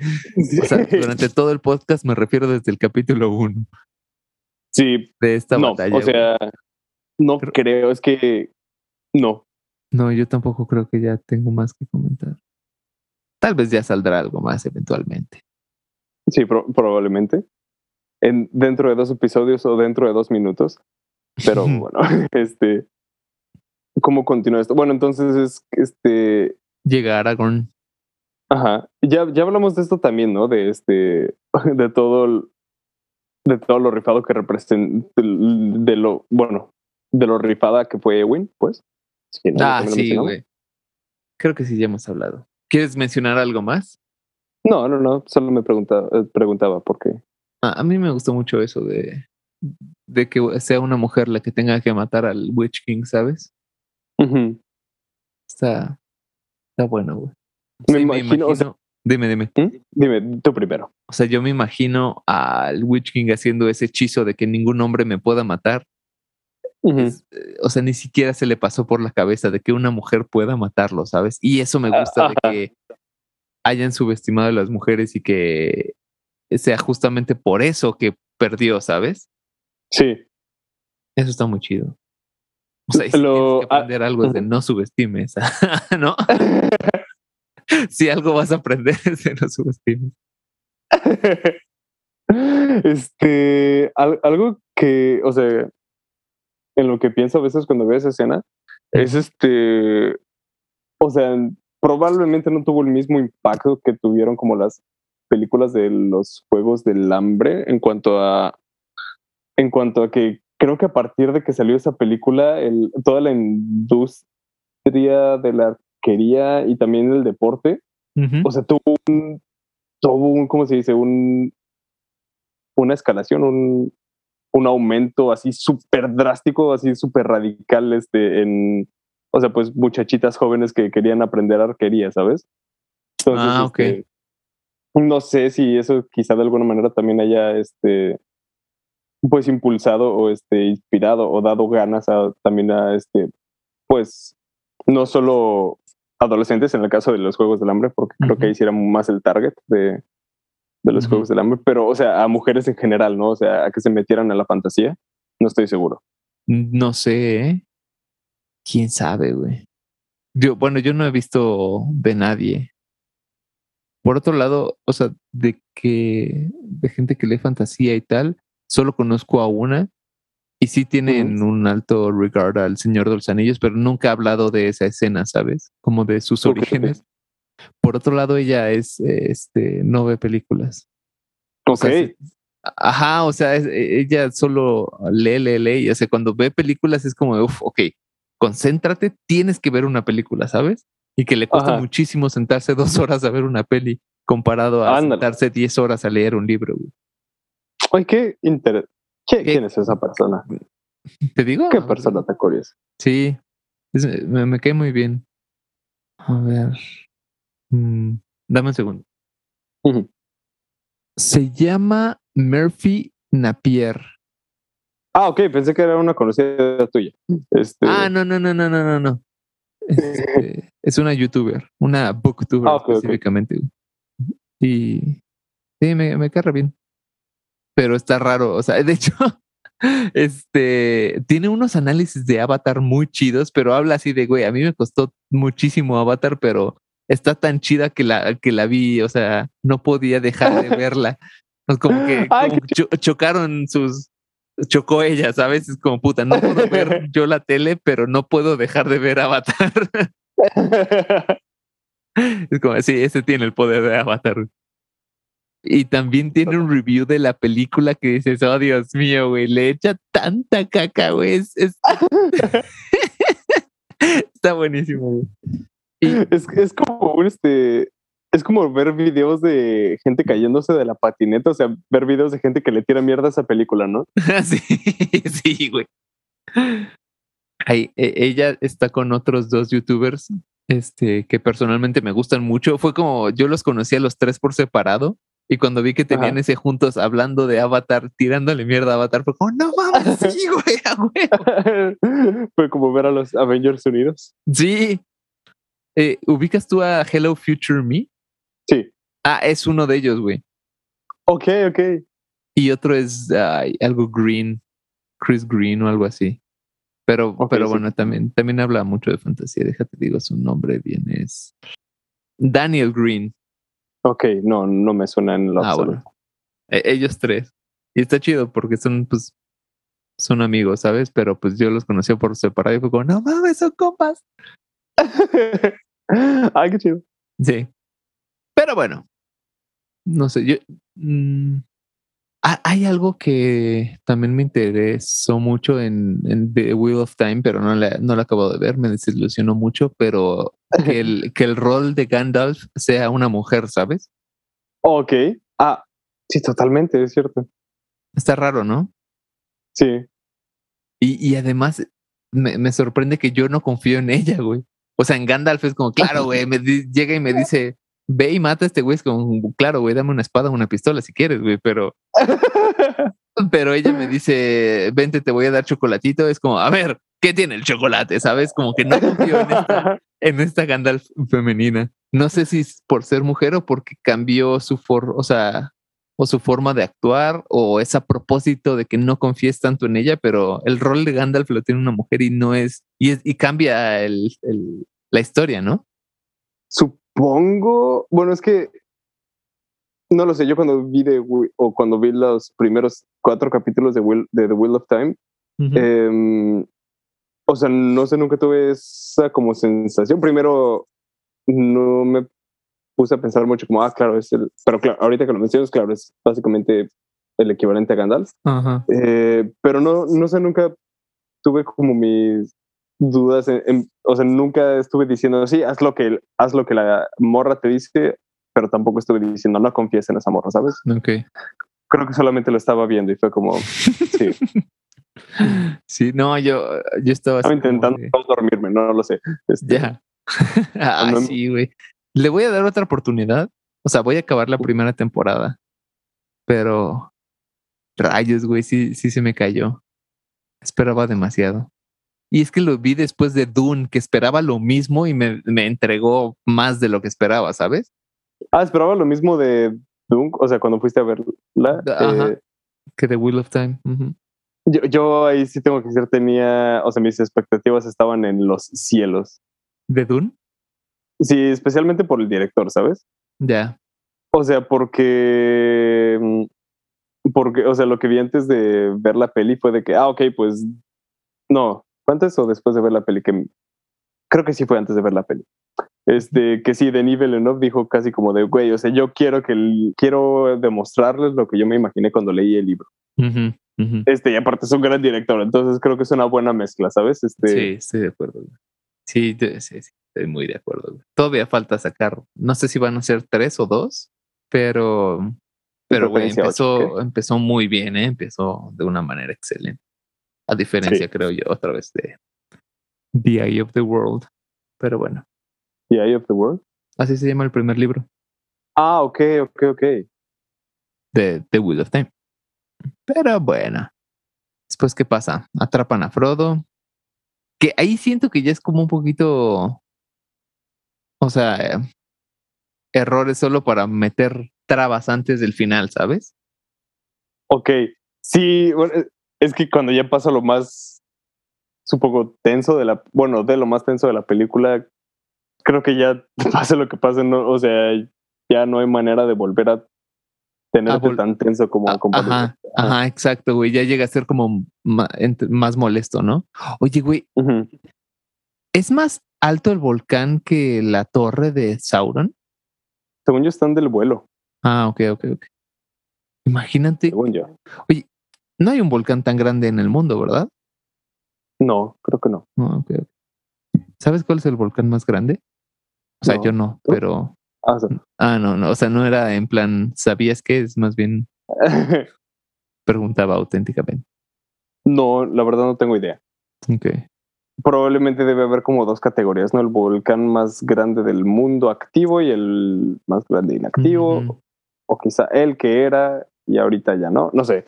O sea, durante todo el podcast me refiero desde el capítulo uno Sí, de esta no, batalla. o sea, no Creo- creo, es que no. No, yo tampoco creo que ya tengo más que comentar. Tal vez ya saldrá algo más eventualmente. Sí, pro- probablemente. En, dentro de dos episodios o dentro de dos minutos. Pero bueno, este. Cómo continúa esto. Bueno, entonces es este. Llega Aragorn. Ajá. Ya, ya hablamos de esto también, ¿no? De este. De todo. De todo lo rifado que representa. De lo. Bueno. De lo rifada que fue Ewin, pues. ah, sí, güey. Creo que sí, ya hemos hablado. ¿Quieres mencionar algo más? No, no, no. Solo me preguntaba, eh, preguntaba por qué. a mí me gustó mucho eso de, de que sea una mujer la que tenga que matar al Witch King, ¿sabes? Está, está bueno, güey. me, imagino, dime, dime. ¿Mm? Dime, tú primero. O sea, yo me imagino al Witch King haciendo ese hechizo de que ningún hombre me pueda matar. Eh, o sea, ni siquiera se le pasó por la cabeza de que una mujer pueda matarlo, ¿sabes? Y eso me gusta de que hayan subestimado a las mujeres y que sea justamente por eso que perdió, ¿sabes? Sí. Eso está muy chido. O sea, si tienes que aprender algo es de no subestimes, ¿no? si algo vas a aprender es de no subestimes. Este, algo que, o sea, en lo que pienso a veces cuando veo esa escena, es este, o sea, probablemente no tuvo el mismo impacto que tuvieron como las películas de los Juegos del Hambre en cuanto a en cuanto a que creo que a partir de que salió esa película, el, toda la industria de la arquería y también el deporte, o sea, tuvo un, tuvo un, ¿cómo se dice? Un, una escalación, un, un aumento así súper drástico, así súper radical, este, en, o sea, pues muchachitas jóvenes que querían aprender arquería, ¿sabes? Entonces, ah, ok. Este, no sé si eso quizá de alguna manera también haya, este, pues impulsado o este inspirado o dado ganas a, también a este pues no solo adolescentes en el caso de los juegos del hambre porque creo que ahí sí era más el target de, de los juegos del hambre pero o sea a mujeres en general no o sea a que se metieran a la fantasía no estoy seguro. No sé ¿eh? quién sabe güey yo bueno yo no he visto de nadie. Por otro lado o sea de que de gente que lee fantasía y tal solo conozco a una y sí tienen un alto regard al Señor de los Anillos, pero nunca ha hablado de esa escena, ¿sabes? Como de sus orígenes. Por otro lado, ella es, este, no ve películas. Ok. ajá, o sea, e, ella solo lee, lee, lee. Y, o sea, cuando ve películas es como, uff, ok, concéntrate, tienes que ver una película, ¿sabes? Y que le cuesta muchísimo sentarse dos horas a ver una peli comparado a sentarse diez horas a leer un libro. Ay, qué interesante. ¿Quién es esa persona? ¿Te digo? ¿Qué persona tan curiosa? Sí, me, me cae muy bien. A ver. Mm, dame un segundo. Se llama Murphy Napier. Ah, ok, pensé que era una conocida tuya. Este... Ah, no, no, no, no, no, no, no. Este, es una youtuber, una booktuber ah, específicamente. Y sí, me, me cae bien pero está raro. O sea, de hecho, este tiene unos análisis de Avatar muy chidos, pero habla así de güey. A mí me costó muchísimo Avatar, pero está tan chida que la, que la vi. O sea, no podía dejar de verla. como que chocaron sus. Chocó ella, ¿sabes? Es como puta, no puedo ver yo la tele, pero no puedo dejar de ver Avatar. es como, sí, ese tiene el poder de Avatar. Y también tiene un review de la película que dices, oh Dios mío, güey, le echa tanta caca, güey. Está buenísimo, güey. Es, es como un este. Es como ver videos de gente cayéndose de la patineta, o sea, ver videos de gente que le tira mierda a esa película, ¿no? sí, sí, güey. Ahí, e, ella está con otros dos youtubers este, que personalmente me gustan mucho. Fue como yo los conocí a los tres por separado y cuando vi que tenían ese juntos hablando de Avatar, tirándole mierda a Avatar, fue como, no mames, sí, güey, Fue como ver a los Avengers unidos. Sí. Eh, ¿Ubicas tú a Hello Future Me? Sí. Ah, es uno de ellos, güey. Ok, ok. Y otro es algo Green, Chris Green o algo así. Pero, pero bueno, también, también habla mucho de fantasía. Déjate digo su nombre bien. Es Daniel Green. Ok, no, no me suena en lo ah, e, ellos tres. Y está chido porque son, pues, son amigos, ¿sabes? Pero pues yo los conocí por separado y fue como, no mames, son compas. Ay, qué chido. Sí. Pero bueno, no sé, yo... mm, hay algo que también me interesó mucho en, en The Wheel of Time, pero no la, no la acabo de ver, me desilusionó mucho, pero que el, que el rol de Gandalf sea una mujer, ¿sabes? Ok. Ah, sí, totalmente, es cierto. Está raro, ¿no? Sí. Y, y además me, me sorprende que yo no confío en ella, güey. O sea, en Gandalf es como, claro, güey, me llega y me dice, ve y mata a este güey. Es como, claro, güey, dame una espada o una pistola si quieres, güey, pero, pero ella me dice, vente, te voy a dar chocolatito. Es como, a ver, ¿qué tiene el chocolate? ¿Sabes? Como que no confío en esta, en esta Gandalf femenina. No sé si es por ser mujer o porque cambió su for, o sea, o su forma de actuar, o es a propósito de que no confíes tanto en ella, pero el rol de Gandalf lo tiene una mujer y no es, y, es, y cambia el, el- la historia, ¿no? Supongo, bueno, es que no lo sé, yo cuando vi de o cuando vi los primeros cuatro capítulos de, Will, de The Wheel of Time, em, o sea, no sé, nunca tuve esa como sensación. Primero, no me puse a pensar mucho como, ah, claro, es el, pero claro, ahorita que lo mencionas, claro, es básicamente el equivalente a Gandalf. Eh, pero no, no sé, nunca tuve como mis dudas, en- en- o sea, nunca estuve diciendo, sí, haz lo, que, haz lo que la morra te dice, pero tampoco estuve diciendo, no confíes en esa morra, ¿sabes? Ok. Creo que solamente lo estaba viendo y fue como, sí, Sí, no, yo, yo estaba estaba intentando de- dormirme, no, no lo sé. Este, Ya. ah, no- sí, güey. Le voy a dar otra oportunidad. O sea, voy a acabar la primera temporada. Pero rayos, güey, sí, sí se me cayó. Esperaba demasiado. Y es que lo vi después de Dune, que esperaba lo mismo y me, me entregó más de lo que esperaba, ¿sabes? Ah, esperaba lo mismo de Dunk, o sea, cuando fuiste a verla. Ajá. eh, Que The Wheel of Time. Yo, yo ahí sí tengo que decir, tenía, o sea, mis expectativas estaban en los cielos. ¿De Dune? Sí, especialmente por el director, ¿sabes? Ya. O sea, porque, mm, porque, o sea, lo que vi antes de ver la peli fue de que, ah, ok, pues, no, ¿fue antes o después de ver la peli? Que creo que sí fue antes de ver la peli. Este, que sí, Denis Villeneuve dijo casi como de, güey, o sea, yo quiero que, el- quiero demostrarles lo que yo me imaginé cuando leí el libro. Ujú, ujú. Este, y aparte es un gran director, entonces creo que es una buena mezcla, ¿sabes? Este, Sí, estoy de acuerdo. güey. Sí, sí, sí, estoy muy de acuerdo. güey. Todavía falta sacar, no sé si van a ser tres o dos, pero, pero güey, empezó, empezó muy bien, ¿eh? empezó de una manera excelente. A diferencia, creo yo, otra vez de The Eye of the World. Pero bueno, The Eye of the World. así se llama el primer libro Ah, ok, ok, ok. de The Wheel of Time. Pero bueno, después, ¿qué pasa? Atrapan a Frodo. Que ahí siento que ya es como un poquito. O sea, eh, errores solo para meter trabas antes del final, ¿sabes? Ok, sí, bueno, es que cuando ya pasa lo más, supongo, tenso de la, bueno, de lo más tenso de la película, creo que ya pase lo que pase, no, o sea, ya no hay manera de volver a tenerte tan tenso como, Ah, ajá, ajá, exacto, güey. Ya llega a ser como más molesto, ¿no? Oye, güey. ¿es más alto el volcán que la torre de Sauron? Según yo están del vuelo, Ah, ok, ok, ok. Imagínate, según yo. No hay un volcán tan grande en el mundo, ¿verdad? No, creo que no. ¿Sabes cuál es el volcán más grande? O sea, No. yo no, pero. Ah, sí. Ah, no, no. O sea, no era en plan, ¿sabías qué? Es más bien preguntaba auténticamente. no, la verdad no tengo idea. Ok. Probablemente debe haber como dos categorías, ¿no? El volcán más grande del mundo activo y el más grande inactivo. O quizá el que era y ahorita ya no. No sé.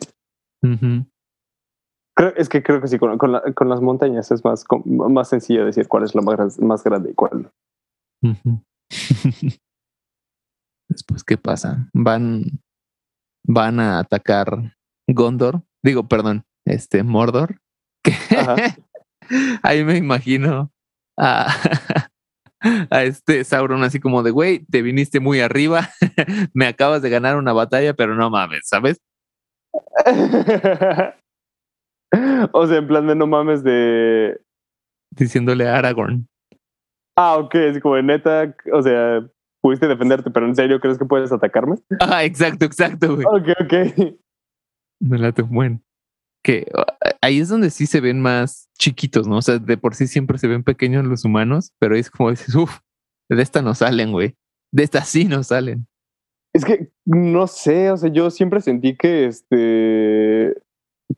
Creo- es que creo que sí, con, con la- con las montañas es más, más sencillo decir cuál es lo más, más grande y cuál. Después, ¿qué pasa? Van, van a atacar Gondor. Digo, perdón, este Mordor. Que ahí me imagino a, a este Sauron así como de, güey, te viniste muy arriba, me acabas de ganar una batalla, pero no mames, ¿sabes? O sea, en plan de no mames de. Diciéndole a Aragorn. Ah, ok, es como de neta, o sea, pudiste defenderte, pero en serio crees que puedes atacarme? Ah, exacto, exacto, güey. Ok, ok. Me late bueno. Que ahí es donde sí se ven más chiquitos, ¿no? O sea, de por sí siempre se ven pequeños los humanos, pero es como dices, uff, de esta no salen, güey. De esta sí no salen. Es que no sé, o sea, yo siempre sentí que este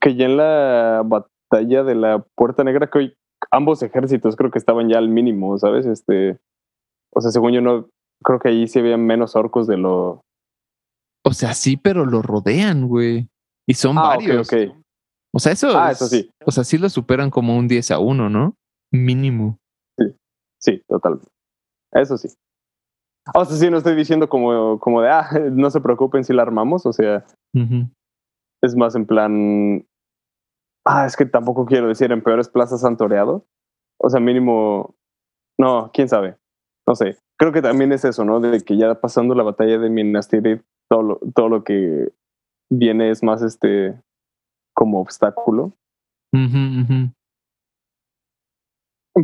que ya en la batalla de la Puerta Negra que ambos ejércitos creo que estaban ya al mínimo, ¿sabes? Este, o sea, según yo no creo que ahí se veían menos orcos de lo O sea, sí, pero lo rodean, güey. Y son ah, varios. Okay, okay. O sea, eso Ah, eso sí. O sea, sí lo superan como un 10 a 1, ¿no? Mínimo. Sí. Sí, totalmente. Eso sí. O sea, sí, no estoy diciendo como, como de, ah, no se preocupen si la armamos, o sea, uh -huh. es más en plan, ah, es que tampoco quiero decir en peores plazas han toreado. O sea, mínimo, no, quién sabe, no sé. Creo que también es eso, ¿no? De que ya pasando la batalla de Minas Tirith, todo lo, todo lo que viene es más este, como obstáculo. Uh -huh, uh -huh.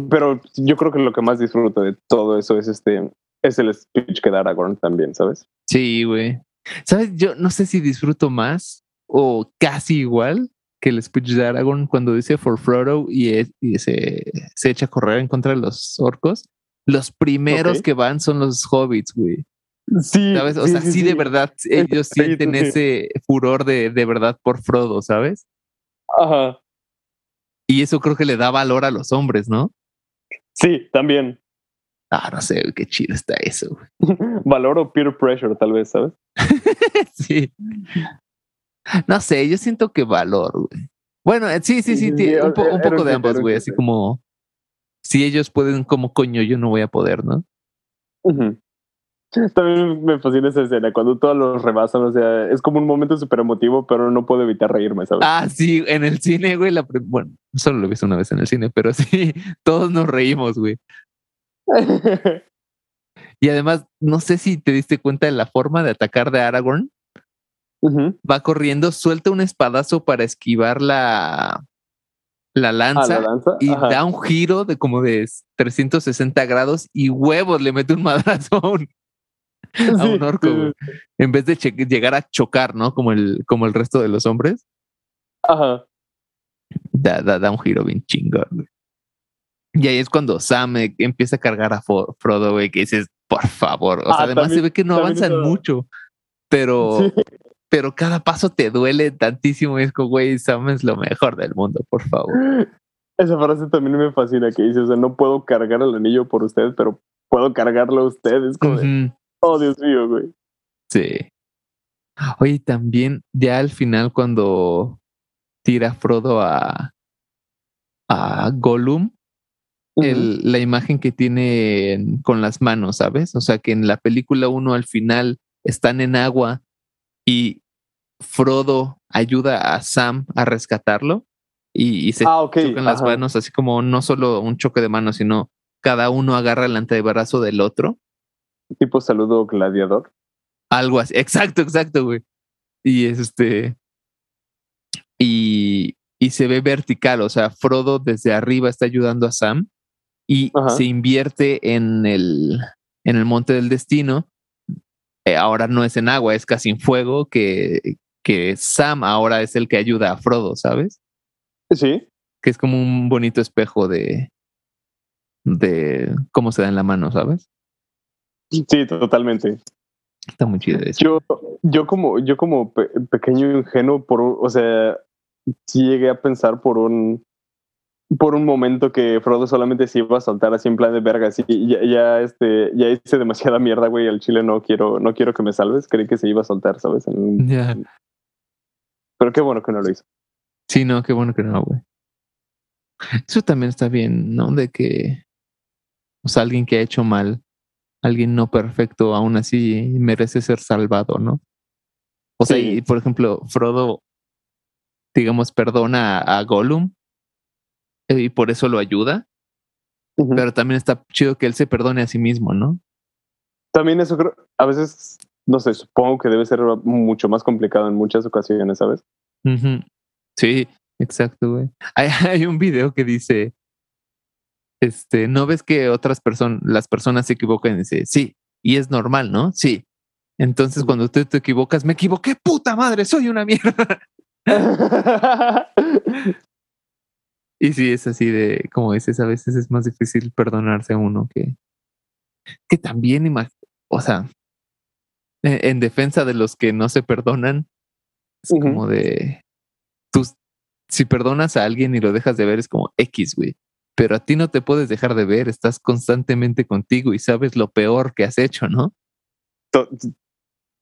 Pero yo creo que lo que más disfruto de todo eso es este, es el speech que da Aragorn también, ¿sabes? Sí, güey. ¿Sabes? Yo no sé si disfruto más o casi igual que el speech de Aragorn cuando dice for Frodo y, es, y se, se, echa a correr en contra de los orcos. Los primeros okay. que van son los hobbits, güey. Sí. ¿Sabes? O sí, sea, sí, sí, sí, de verdad, ellos sienten ese furor de, de verdad por Frodo, ¿sabes? Ajá. Y eso creo que le da valor a los hombres, ¿no? Sí, también. Ah, no sé, qué chido está eso. Güey. Valor o peer pressure, tal vez, ¿sabes? sí. No sé, yo siento que valor, güey. Bueno, sí, sí, sí, sí un, po un, poco de ambos, güey. Así como si ellos pueden, como coño, yo no voy a poder, ¿no? Uh -huh. También me fascina esa escena, cuando todos los rebasan, o sea, es como un momento súper emotivo, pero no puedo evitar reírme, ¿sabes? Ah, sí, en el cine, güey, la bueno, solo lo he visto una vez en el cine, pero sí, todos nos reímos, güey. y además, no sé si te diste cuenta de la forma de atacar de Aragorn. Uh -huh. Va corriendo, suelta un espadazo para esquivar la, la lanza, ah, ¿la lanza? y Ajá. da un giro de como de 360 grados y huevos le mete un madrazo a un, sí, a un orco, sí. en vez de llegar a chocar, ¿no? Como el, como el resto de los hombres. Ajá. Da, da, da un giro bien chingón, güey. Y ahí es cuando Sam eh, empieza a cargar a Frodo, güey, que dices, por favor. O sea, Ah, además también- se ve que no avanzan eso- mucho, pero, Sí. pero cada paso te duele tantísimo. Y es como, güey, Sam es lo mejor del mundo, por favor. Esa frase también me fascina, que dice, o sea, no puedo cargar el anillo por ustedes, pero puedo cargarlo a ustedes. Como de, Ujú, oh, Dios mío, güey. Sí. Oye, también ya al final cuando tira Frodo a, a Gollum, el- la imagen que tiene en- con las manos, ¿sabes? O sea, que en la película uno al final están en agua y Frodo ayuda a Sam a rescatarlo y, y se Ah, chocan las ajá. manos, así como no solo un choque de manos, sino cada uno agarra el antebrazo del otro. Tipo saludo gladiador. Algo así. Exacto, exacto, güey. Y es este. Y, y se ve vertical, o sea, Frodo desde arriba está ayudando a Sam y Ajá. se invierte en el, en el monte del destino. Eh, ahora no es en agua, es casi en fuego, que, que Sam ahora es el que ayuda a Frodo, ¿sabes? Sí. Que es como un bonito espejo de, de cómo se da en la mano, ¿sabes? Sí, totalmente. Está muy chido eso. Yo, yo como, yo como pe- pequeño ingenuo, por, o sea, sí llegué a pensar por un, por un momento que Frodo solamente se iba a soltar así en plan de verga, así, ya, ya, este, ya hice demasiada mierda, güey, al chile no quiero, no quiero que me salves, creí que se iba a soltar, ¿sabes? En. Pero qué bueno que no lo hizo. Sí, no, qué bueno que no, güey. Eso también está bien, ¿no? De que, o sea, alguien que ha hecho mal, alguien no perfecto, aún así merece ser salvado, ¿no? O sea, Sí. y por ejemplo, Frodo, digamos, perdona a, Gollum y por eso lo ayuda, pero también está chido que él se perdone a sí mismo, ¿no? También eso creo, a veces, no sé, supongo que debe ser mucho más complicado en muchas ocasiones, ¿sabes? Sí, Exacto, güey. Hay, hay un video que dice, este, ¿no ves que otras personas, las personas se equivocan y dice, sí, y es normal, ¿no? Sí. Entonces cuando tú te equivocas, me equivoqué, puta madre, soy una mierda. y sí, es así de, como dices, a veces es más difícil perdonarse a uno que, que también, o sea, e, en defensa de los que no se perdonan, es como de, tú, si perdonas a alguien y lo dejas de ver, es como X, güey. Pero a ti no te puedes dejar de ver, estás constantemente contigo y sabes lo peor que has hecho, ¿no?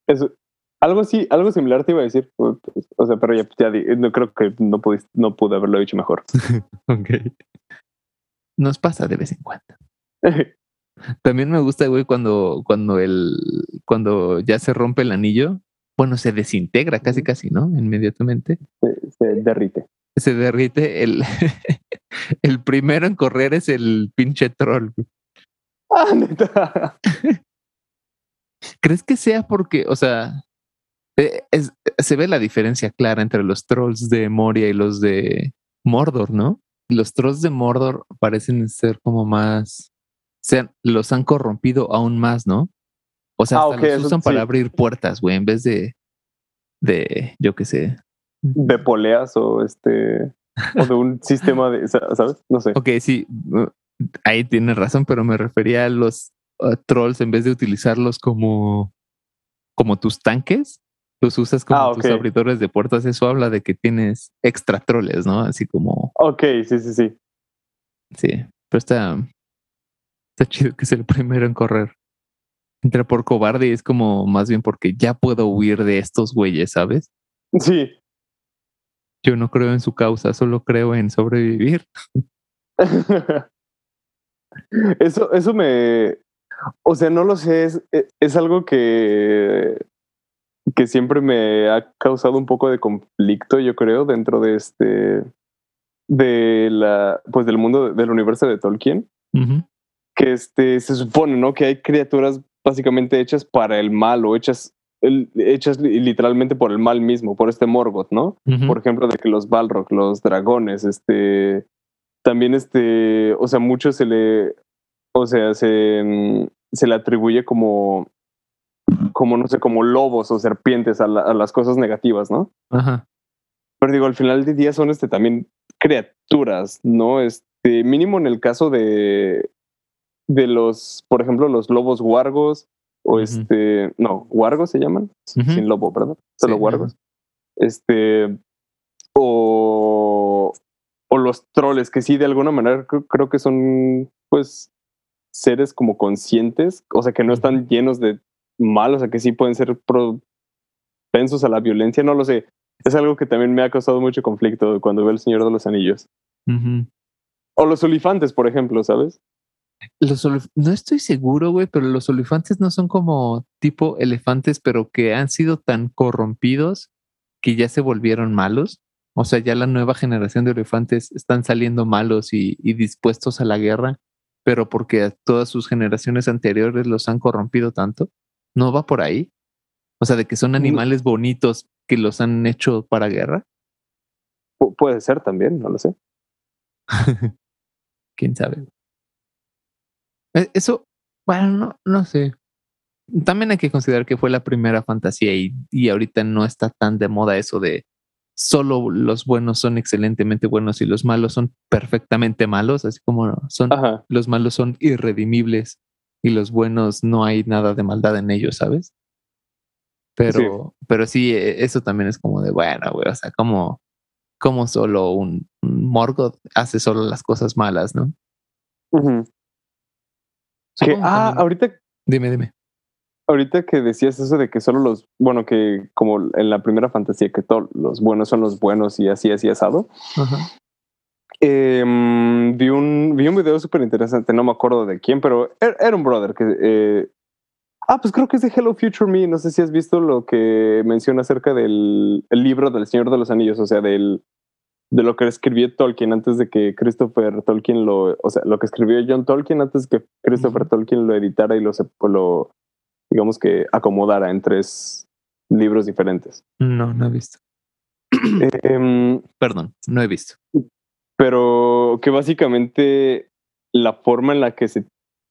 Eso, algo así, algo similar te iba a decir. Pues, o sea, pero ya, ya no creo que no, pudiste, no pude haberlo dicho mejor. ok. Nos pasa de vez en cuando. También me gusta, güey, cuando, cuando el, cuando ya se rompe el anillo, bueno, se desintegra casi, casi, ¿no? Inmediatamente. Se, derrite. Se derrite. El, el primero en correr es el pinche troll. Ah, neta. ¿Crees que sea porque, o sea, eh, se ve la diferencia clara entre los trolls de Moria y los de Mordor, ¿no? Los trolls de Mordor parecen ser como más, se los han corrompido aún más, ¿no? O sea, ah, los usan para abrir puertas, güey, en vez de, de, yo qué sé. De poleas o este, o de un sistema de, ¿sabes? No sé. Ok, sí, uh, ahí tienes razón, pero me refería a los uh, trolls en vez de utilizarlos como, como tus tanques, los usas como ah, tus abridores de puertas. Eso habla de que tienes extra troles, ¿no? Así como. Ok, sí, sí, sí. Sí, pero está, está chido que es el primero en correr. Entra por cobarde y es como más bien porque ya puedo huir de estos güeyes, ¿sabes? Sí. Yo no creo en su causa, solo creo en sobrevivir. eso, eso me. O sea, no lo sé, es, es algo que que siempre me ha causado un poco de conflicto, yo creo, dentro de este de la pues del mundo del universo de Tolkien. Que este se supone, ¿no? Que hay criaturas básicamente hechas para el mal o hechas hechas literalmente por el mal mismo, por este Morgoth, ¿no? Por ejemplo, de que los Balrog, los dragones, este también este, o sea, mucho se le o sea, se se le atribuye como como, no sé, como lobos o serpientes a, las cosas negativas, ¿no? Ajá. Pero digo, al final del día son este también criaturas, ¿no? Este, mínimo en el caso de, de los, por ejemplo, los lobos guargos, o este, no, guargos se llaman, sin lobo, ¿verdad? Solo guargos. Este, o, o los troles, que sí, de alguna manera creo que son, pues, seres como conscientes, o sea, que no están llenos de mal, o sea, que sí pueden ser propensos a la violencia, no lo sé. Es algo que también me ha causado mucho conflicto cuando veo El Señor de los Anillos. O los olifantes, por ejemplo, ¿sabes? Los no estoy seguro, güey, pero los olifantes no son como tipo elefantes, pero que han sido tan corrompidos que ya se volvieron malos. O sea, ya la nueva generación de elefantes están saliendo malos y, y dispuestos a la guerra, pero porque todas sus generaciones anteriores los han corrompido tanto. ¿No va por ahí? O sea, de que son mm. animales bonitos que los han hecho para guerra. puede ser también, no lo sé. ¿Quién sabe? E, eso, bueno, no, no sé. También hay que considerar que fue la primera fantasía y, y ahorita no está tan de moda eso de solo los buenos son excelentemente buenos y los malos son perfectamente malos, así como son los malos son irredimibles y los buenos no hay nada de maldad en ellos, ¿sabes? Pero sí, pero sí e, eso también es como de, bueno, güey, o sea, como, como solo un, Morgoth hace solo las cosas malas, ¿no? ah, ahorita. Dime, dime. Ahorita que decías eso de que solo los, bueno, que como en la primera fantasía, que todos los buenos son los buenos y así, así asado. Ajá. Eh, vi, un, vi un video súper interesante, no me acuerdo de quién, pero er, era, un brother que... Eh, ah, pues creo que es de Hello Future Me. No sé si has visto lo que menciona acerca del el libro del Señor de los Anillos, o sea, del, de lo que escribió Tolkien antes de que Christopher Tolkien lo... O sea, lo que escribió John Tolkien antes de que Christopher Tolkien lo editara y lo, lo, digamos que acomodara en tres libros diferentes. No, no he visto. Em, Perdón, no he visto. Pero que básicamente la forma en la que se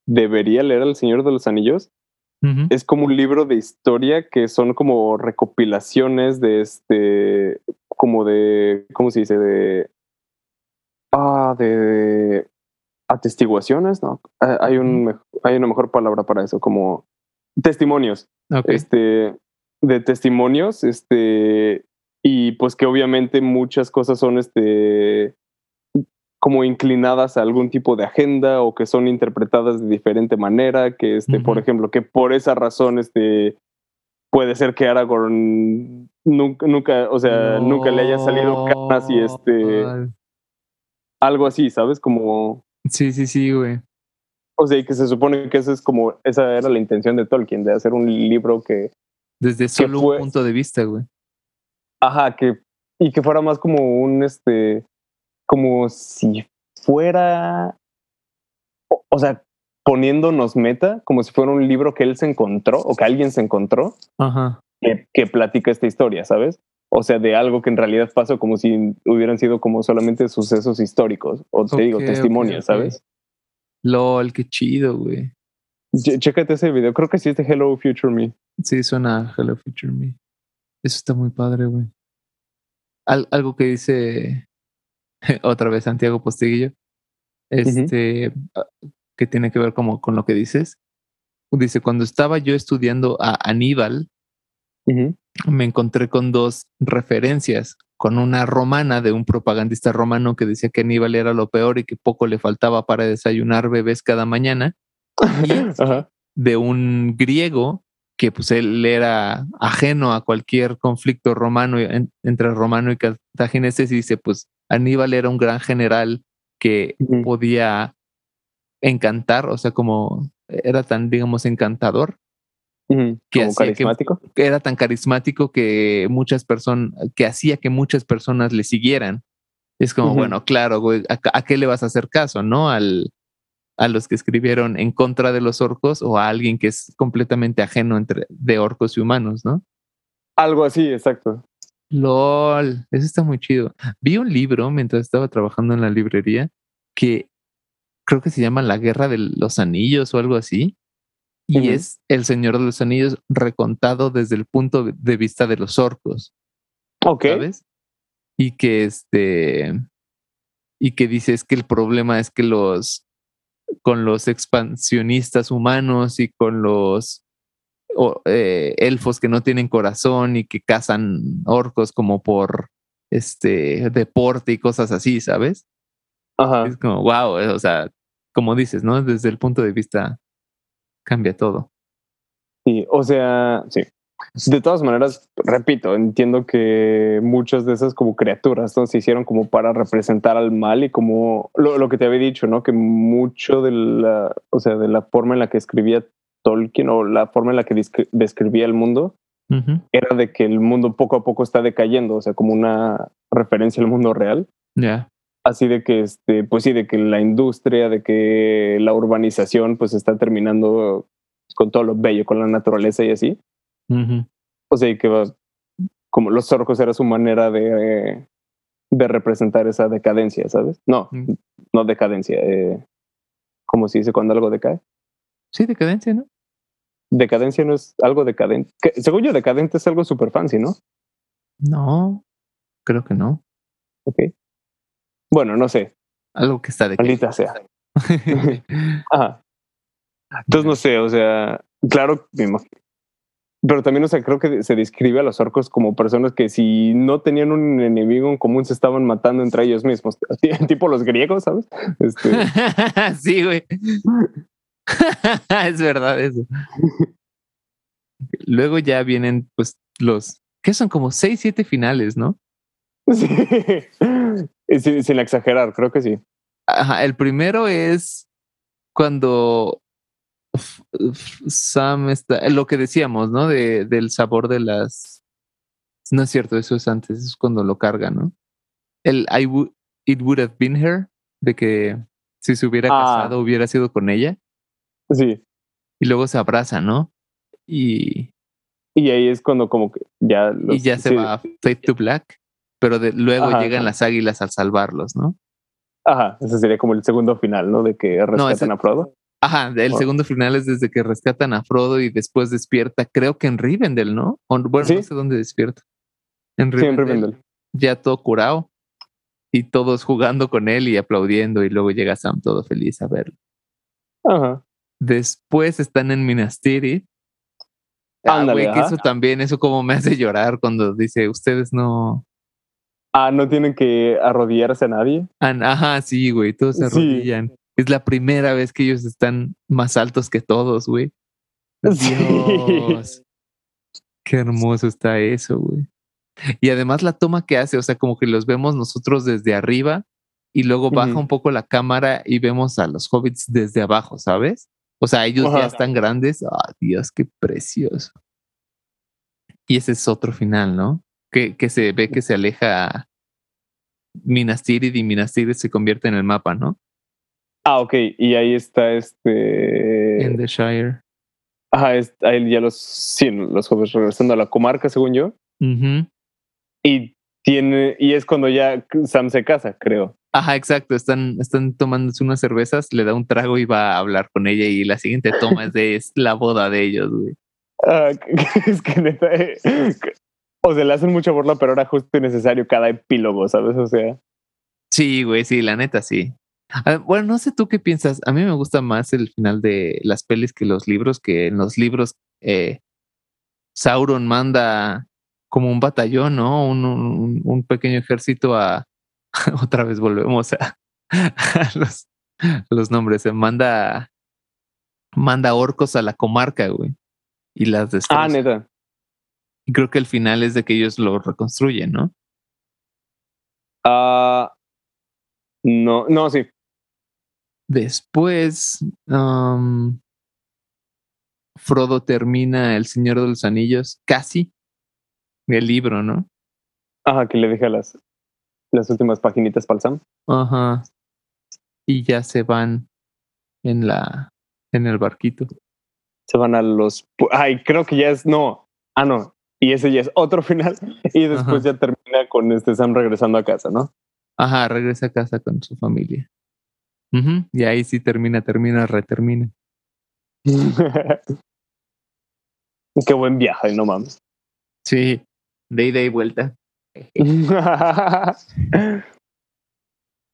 debería leer El Señor de los Anillos es como un libro de historia que son como recopilaciones de este, como de, ¿cómo se dice? De, ah, de atestiguaciones, ¿no? Ah, Hay, un, hay una mejor palabra para eso, como testimonios, Ok. este, de testimonios, este, y pues que obviamente muchas cosas son, este, como inclinadas a algún tipo de agenda o que son interpretadas de diferente manera, que este, por ejemplo, que por esa razón, este, puede ser que Aragorn nunca, nunca o sea, nunca le haya salido canas y este, algo así, ¿sabes? Como, Sí, sí, sí, güey. o sea, y que se supone que eso es como, esa era la intención de Tolkien, de hacer un libro que, Desde solo fue- un punto de vista, güey. ajá, que, y que fuera más como un, este, como si fuera, o, o sea, poniéndonos meta, como si fuera un libro que él se encontró o que alguien se encontró Ajá. que, que platica esta historia, ¿sabes? O sea, de algo que en realidad pasó como si hubieran sido como solamente sucesos históricos o te digo, testimonios. ¿sabes? LOL, qué chido, güey. Ch- Chécate ese video, creo que sí es de Hello Future Me. Sí, suena a Hello Future Me. Eso está muy padre, güey. Al- algo que dice otra vez Santiago Postiguillo, este, ah, que tiene que ver como con lo que dices. Dice, cuando estaba yo estudiando a Aníbal, me encontré con dos referencias, con una romana de un propagandista romano que decía que Aníbal era lo peor y que poco le faltaba para desayunar bebés cada mañana, de un griego que pues él era ajeno a cualquier conflicto romano en- entre romano y cartagineses y dice pues Aníbal era un gran general que podía encantar, o sea, como era tan, digamos, encantador, que Como que- carismático. que era tan carismático que muchas personas, que hacía que muchas personas le siguieran. Es como, bueno, claro, güey, ¿a, a qué le vas a hacer caso, no? Al, a los que escribieron en contra de los orcos o a alguien que es completamente ajeno entre, de orcos y humanos, ¿no? Algo así, exacto. LOL, eso está muy chido. Vi un libro mientras estaba trabajando en la librería que creo que se llama La Guerra de los Anillos o algo así. Y es El Señor de los Anillos recontado desde el punto de vista de los orcos, Ok. ¿sabes? Y que este. Y que dice es que el problema es que los. Con los expansionistas humanos y con los o, eh, elfos que no tienen corazón y que cazan orcos como por este deporte y cosas así, ¿sabes? Ajá. Es como, wow, o sea, como dices, ¿no? Desde el punto de vista cambia todo. Sí, o sea, sí. De todas maneras, repito, entiendo que muchas de esas como criaturas ¿no? se hicieron como para representar al mal y como lo, lo que te había dicho, ¿no? Que mucho de la, o sea, de la forma en la que escribía Tolkien o la forma en la que descri- describía el mundo era de que el mundo poco a poco está decayendo, o sea, como una referencia al mundo real. Ya. Así de que, este, pues sí, de que la industria, de que la urbanización, pues está terminando con todo lo bello, con la naturaleza y así. O sea, que como los orcos era su manera de, de representar esa decadencia, ¿sabes? No, no decadencia. Eh, ¿Cómo se dice cuando algo decae? Sí, decadencia, ¿no? Decadencia no es algo decadente. Que, según yo, decadente es algo super fancy, ¿no? No, creo que no. Ok. Bueno, no sé. Algo que está de Maldita sea. Ajá. Entonces, no sé, o sea, claro, pero también, o sea, creo que se describe a los orcos como personas que si no tenían un enemigo en común se estaban matando entre ellos mismos, tipo los griegos, ¿sabes? Este, sí, güey. es verdad eso. Luego ya vienen, pues, los que son como seis, siete finales, ¿no? sí. sin, sin exagerar, creo que sí. Ajá, el primero es cuando Sam está, lo que decíamos, ¿no? De, del sabor de las. No es cierto, eso es antes, es cuando lo carga, ¿no? El I would, It would have been her, de que si se hubiera Ah. casado hubiera sido con ella, Sí. y luego se abraza, ¿no? Y, Y ahí es cuando como que ya... y los- ya se sí, va a Fade to Black. pero de, luego Ajá, llegan las águilas al salvarlos, ¿no? Ajá, ese sería como el segundo final, ¿no? De que rescatan ese- a Frodo. Ajá, el Oh. segundo final es desde que rescatan a Frodo y después despierta, creo que en Rivendell, ¿no? O, bueno, Sí. no sé dónde despierta. En Sí, en Rivendell, Rivendell. ya todo curado y todos jugando con él y aplaudiendo y luego llega Sam todo feliz a verlo. Ajá. Después están en Minas Tirith. Ah, güey, que eso también, eso como me hace llorar cuando dice, ustedes no... Ah, no tienen que arrodillarse a nadie. Ah, Ajá, sí, güey, todos se Sí. arrodillan. Es la primera vez que ellos están más altos que todos, güey. Sí. Dios. Qué hermoso está eso, güey. Y además la toma que hace, o sea, como que los vemos nosotros desde arriba y luego baja un poco la cámara y vemos a los hobbits desde abajo, ¿sabes? O sea, ellos ya están grandes. Ah, Dios, qué precioso. Y ese es otro final, ¿no? Que, que se ve que se aleja Minas Tirith y Minas Tirith se convierte en el mapa, ¿no? Ah, ok. Y ahí está este. En The Shire. Ajá, es- ahí ya los. Sí, los jóvenes regresando a la comarca, según yo. Y tiene. Y es cuando ya Sam se casa, creo. Ajá, exacto. Están, están tomándose unas cervezas, le da un trago y va a hablar con ella. Y la siguiente toma es de es la boda de ellos, güey. Ah, es que neta. eh, O sea, le hacen mucha burla, pero era justo y necesario cada epílogo, ¿sabes? O sea. Sí, güey, sí, la neta, sí. Ah, bueno, no sé tú qué piensas. A mí me gusta más el final de las pelis que los libros, que en los libros eh, Sauron manda como un batallón, ¿no? Un, un- un pequeño ejército a... Otra vez volvemos a, a los, los nombres. Se manda, manda orcos a la comarca, güey. Y las destroza. Ah, neta. Y creo que el final es de que ellos lo reconstruyen, ¿no? Ah. no, no, sí. Después, am, Frodo termina El Señor de los Anillos, casi, el libro, ¿no? Ajá, que le deja las, las últimas paginitas para el Sam. Ajá. Y ya se van en la, en el barquito. Se van a los. Ay, creo que ya es. No. Ah, no. Y ese ya es otro final. Y después ya termina con este Sam regresando a casa, ¿no? Ajá, regresa a casa con su familia. Ujú, Y ahí sí termina, termina, retermina. Qué buen viaje, no mames. Sí, de ida y vuelta.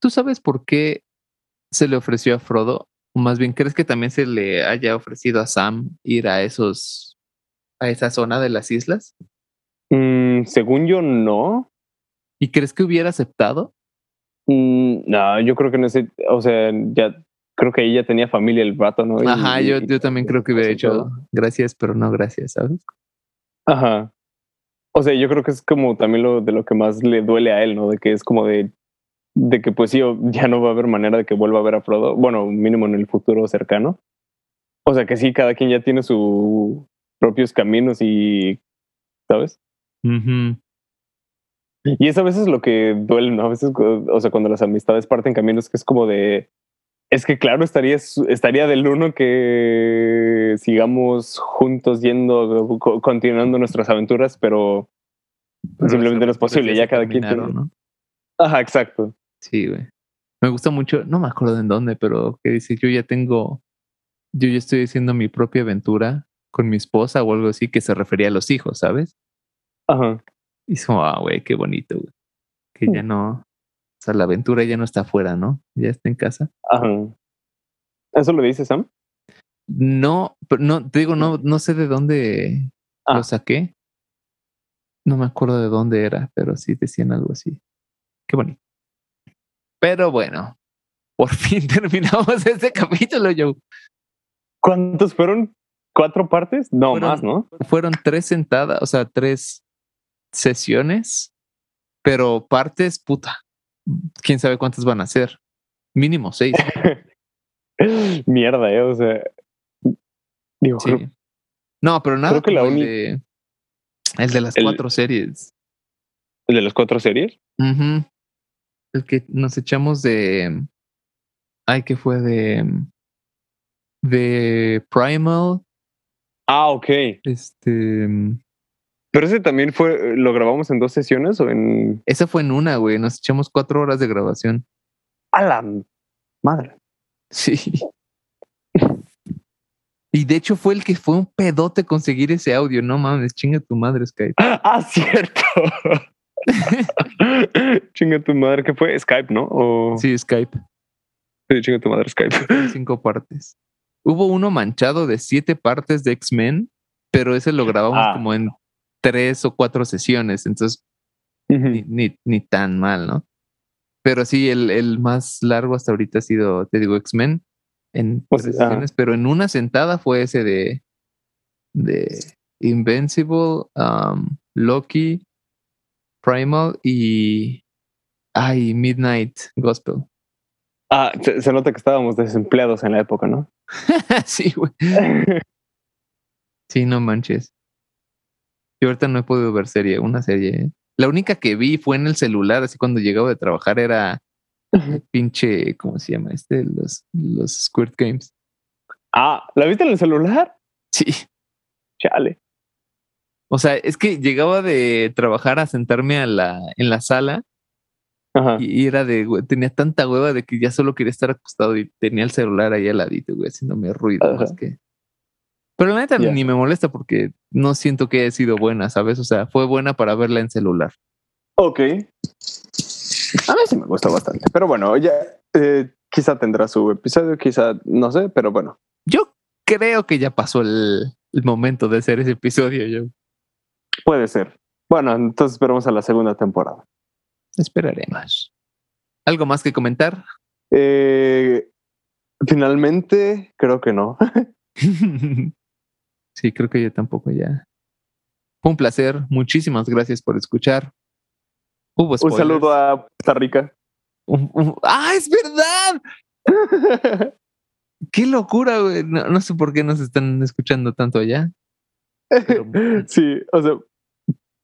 ¿Tú sabes por qué se le ofreció a Frodo? O más bien, ¿crees que también se le haya ofrecido a Sam ir a esos, a esa zona de las islas? Mm, según yo, no. ¿Y crees que hubiera aceptado? Mm, no, yo creo que no sé. O sea, ya creo que ella tenía familia el vato, ¿no? Y- Ajá, yo, yo también creo que hubiera hecho gracias, pero no gracias, ¿sabes? Ajá. O sea, yo creo que es como también lo de lo que más le duele a él, ¿no? De que es como de, de que pues sí, ya no va a haber manera de que vuelva a ver a Frodo. Bueno, mínimo en el futuro cercano. O sea que sí, cada quien ya tiene sus propios caminos y, ¿sabes? Y es a veces lo que duele, ¿no? A veces, o sea, cuando las amistades parten caminos, que es como de, es que claro, estaría, estaría del uno que sigamos juntos yendo, co- continuando nuestras aventuras, pero Pero simplemente no es posible, aventuras ya cada quien tiene- ¿no? Ajá, exacto. Sí, güey. Me gusta mucho, no me acuerdo en dónde, pero que dice, yo ya tengo, yo ya estoy haciendo mi propia aventura con mi esposa o algo así, que se refería a los hijos, ¿sabes? Ajá. Y es como, ah, güey, qué bonito, güey. Que ya no, o sea, la aventura ya no está afuera, ¿no? Ya está en casa. Ajá. ¿Eso lo dice Sam? No, pero no, te digo, no, no sé de dónde Ah. lo saqué. No me acuerdo de dónde era, pero sí decían algo así. Qué bonito. Pero bueno, por fin terminamos este capítulo, Joe. ¿Cuántos fueron? ¿Cuatro partes? No, Fueron- más, ¿no? Fueron tres sentadas, o sea, tres sesiones, pero partes, puta. Quién sabe cuántas van a ser. Mínimo seis. Mierda, eh. O sea. Digo, Sí. No, pero nada Creo que la el, de, el de las El- cuatro series. ¿el de las cuatro series? Ujú. El que nos echamos de. Ay, que fue de. De Primal. Ah, ok. Este. Pero ese también fue, ¿lo grabamos en dos sesiones o en...? Esa fue en una, güey. Nos echamos cuatro horas de grabación. A la madre. Sí. Y de hecho fue el que fue un pedote conseguir ese audio. No mames, chinga tu madre, Skype. Ah, cierto. chinga tu madre, ¿qué fue? Skype, ¿no? O... Sí, Skype. Sí, chinga tu madre, Skype. Cinco partes. Hubo uno manchado de siete partes de X-Men, pero ese lo grabamos Ah. como en tres o cuatro sesiones, entonces ni, ni, ni tan mal, ¿no? Pero sí, el, el más largo hasta ahorita ha sido, te digo, X-Men en Pues, tres ajá. sesiones, pero en una sentada fue ese de, de Invincible, um, Loki, Primal y ay, Midnight Gospel. Ah, se, se nota que estábamos desempleados en la época, ¿no? sí, güey. Sí, no manches. Yo ahorita no he podido ver serie, una serie. ¿eh? La única que vi fue en el celular, así cuando llegaba de trabajar era pinche, ¿cómo se llama? Este, los, los Squirt Games. ah, ¿la viste en el celular? Sí. Chale. O sea, es que llegaba de trabajar a sentarme a la, en la sala Ajá. y, y era de, güey, tenía tanta hueva de que ya solo quería estar acostado y tenía el celular ahí al ladito, güey, haciéndome ruido Ajá. más que. Pero la neta ni me molesta porque no siento que haya sido buena, ¿sabes? O sea, fue buena para verla en celular. Ok. A mí sí me gustó bastante. Pero bueno, ya eh, quizá tendrá su episodio, quizá no sé, pero bueno. Yo creo que ya pasó el, el momento de hacer ese episodio. Yo Puede ser. Bueno, entonces esperamos a la segunda temporada. esperaremos. ¿Algo más que comentar? Eh, finalmente, creo que no. sí, creo que yo tampoco ya. Fue un placer. Muchísimas gracias por escuchar. Hubo Un saludo a Costa Rica. Un- un- ¡Ah, es verdad! ¡Qué locura, güey! No, no sé por qué nos están escuchando tanto allá. Pero- sí, o sea,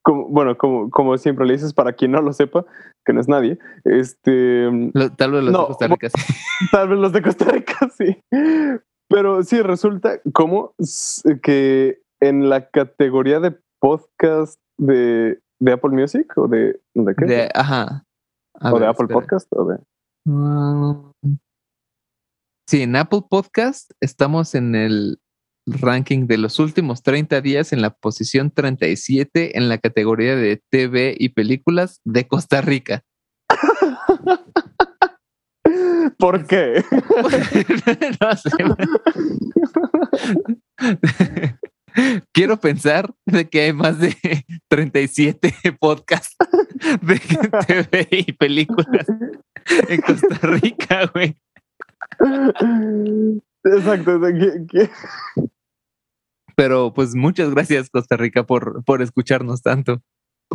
como, bueno, como, como siempre le dices, para quien no lo sepa, que no es nadie, este, Lo- tal vez los No, de Costa Rica sí. tal vez los de Costa Rica, sí. Pero sí, resulta como que en la categoría de podcast de, de Apple Music o de, ¿de qué? De- ajá. A o de Apple espera. Podcast o de... Mm, Sí, en Apple Podcast estamos en el ranking de los últimos 30 días en la posición 37 en la categoría de TV y películas de Costa Rica. ¿Por qué? no sé. Quiero pensar de que hay más de 37 podcasts de TV y películas en Costa Rica, güey. Exacto. Pero pues muchas gracias Costa Rica por, por escucharnos tanto,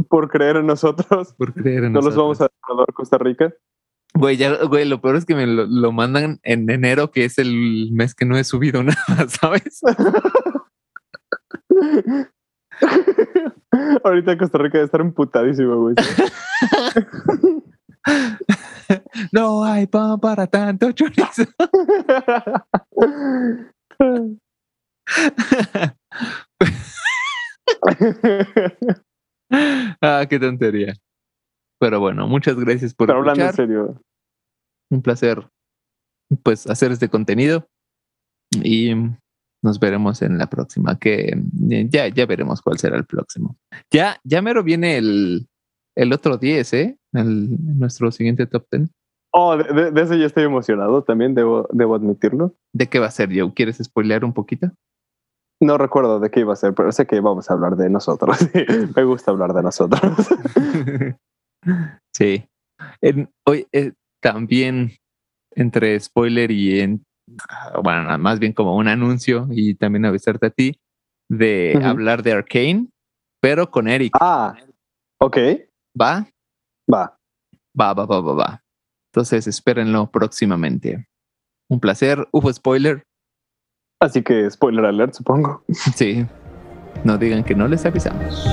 por creer en nosotros. por creer en No los nosotros. vamos a Costa Rica. Güey, ya, güey, lo peor es que me lo, lo mandan en enero, que es el mes que no he subido nada, ¿sabes? Ahorita Costa Rica debe estar emputadísimo, güey. No hay pan para tanto chorizo. ah, qué tontería. Pero bueno, muchas gracias por Pero hablando en escuchar. serio, Un placer, pues, hacer este contenido. Y nos veremos en la próxima, que eh, ya, ya veremos cuál será el próximo. Ya, ya mero viene el, el otro 10, ¿eh? El, nuestro siguiente top 10. Oh, de, de- de eso ya estoy emocionado también, debo, debo admitirlo. ¿De qué va a ser, Joe? ¿Quieres spoilear un poquito? No recuerdo de qué iba a ser, pero sé que vamos a hablar de nosotros. Me gusta hablar de nosotros. sí. En- hoy eh, también entre spoiler y en ah, bueno, más bien como un anuncio y también avisarte a ti de hablar de Arcane, pero con Eric. Ah, ok, ¿Va? va. Va, va, va, va, va. Entonces espérenlo próximamente. Un placer. Hubo spoiler. Así que spoiler alert, supongo. Sí. No digan que no les avisamos.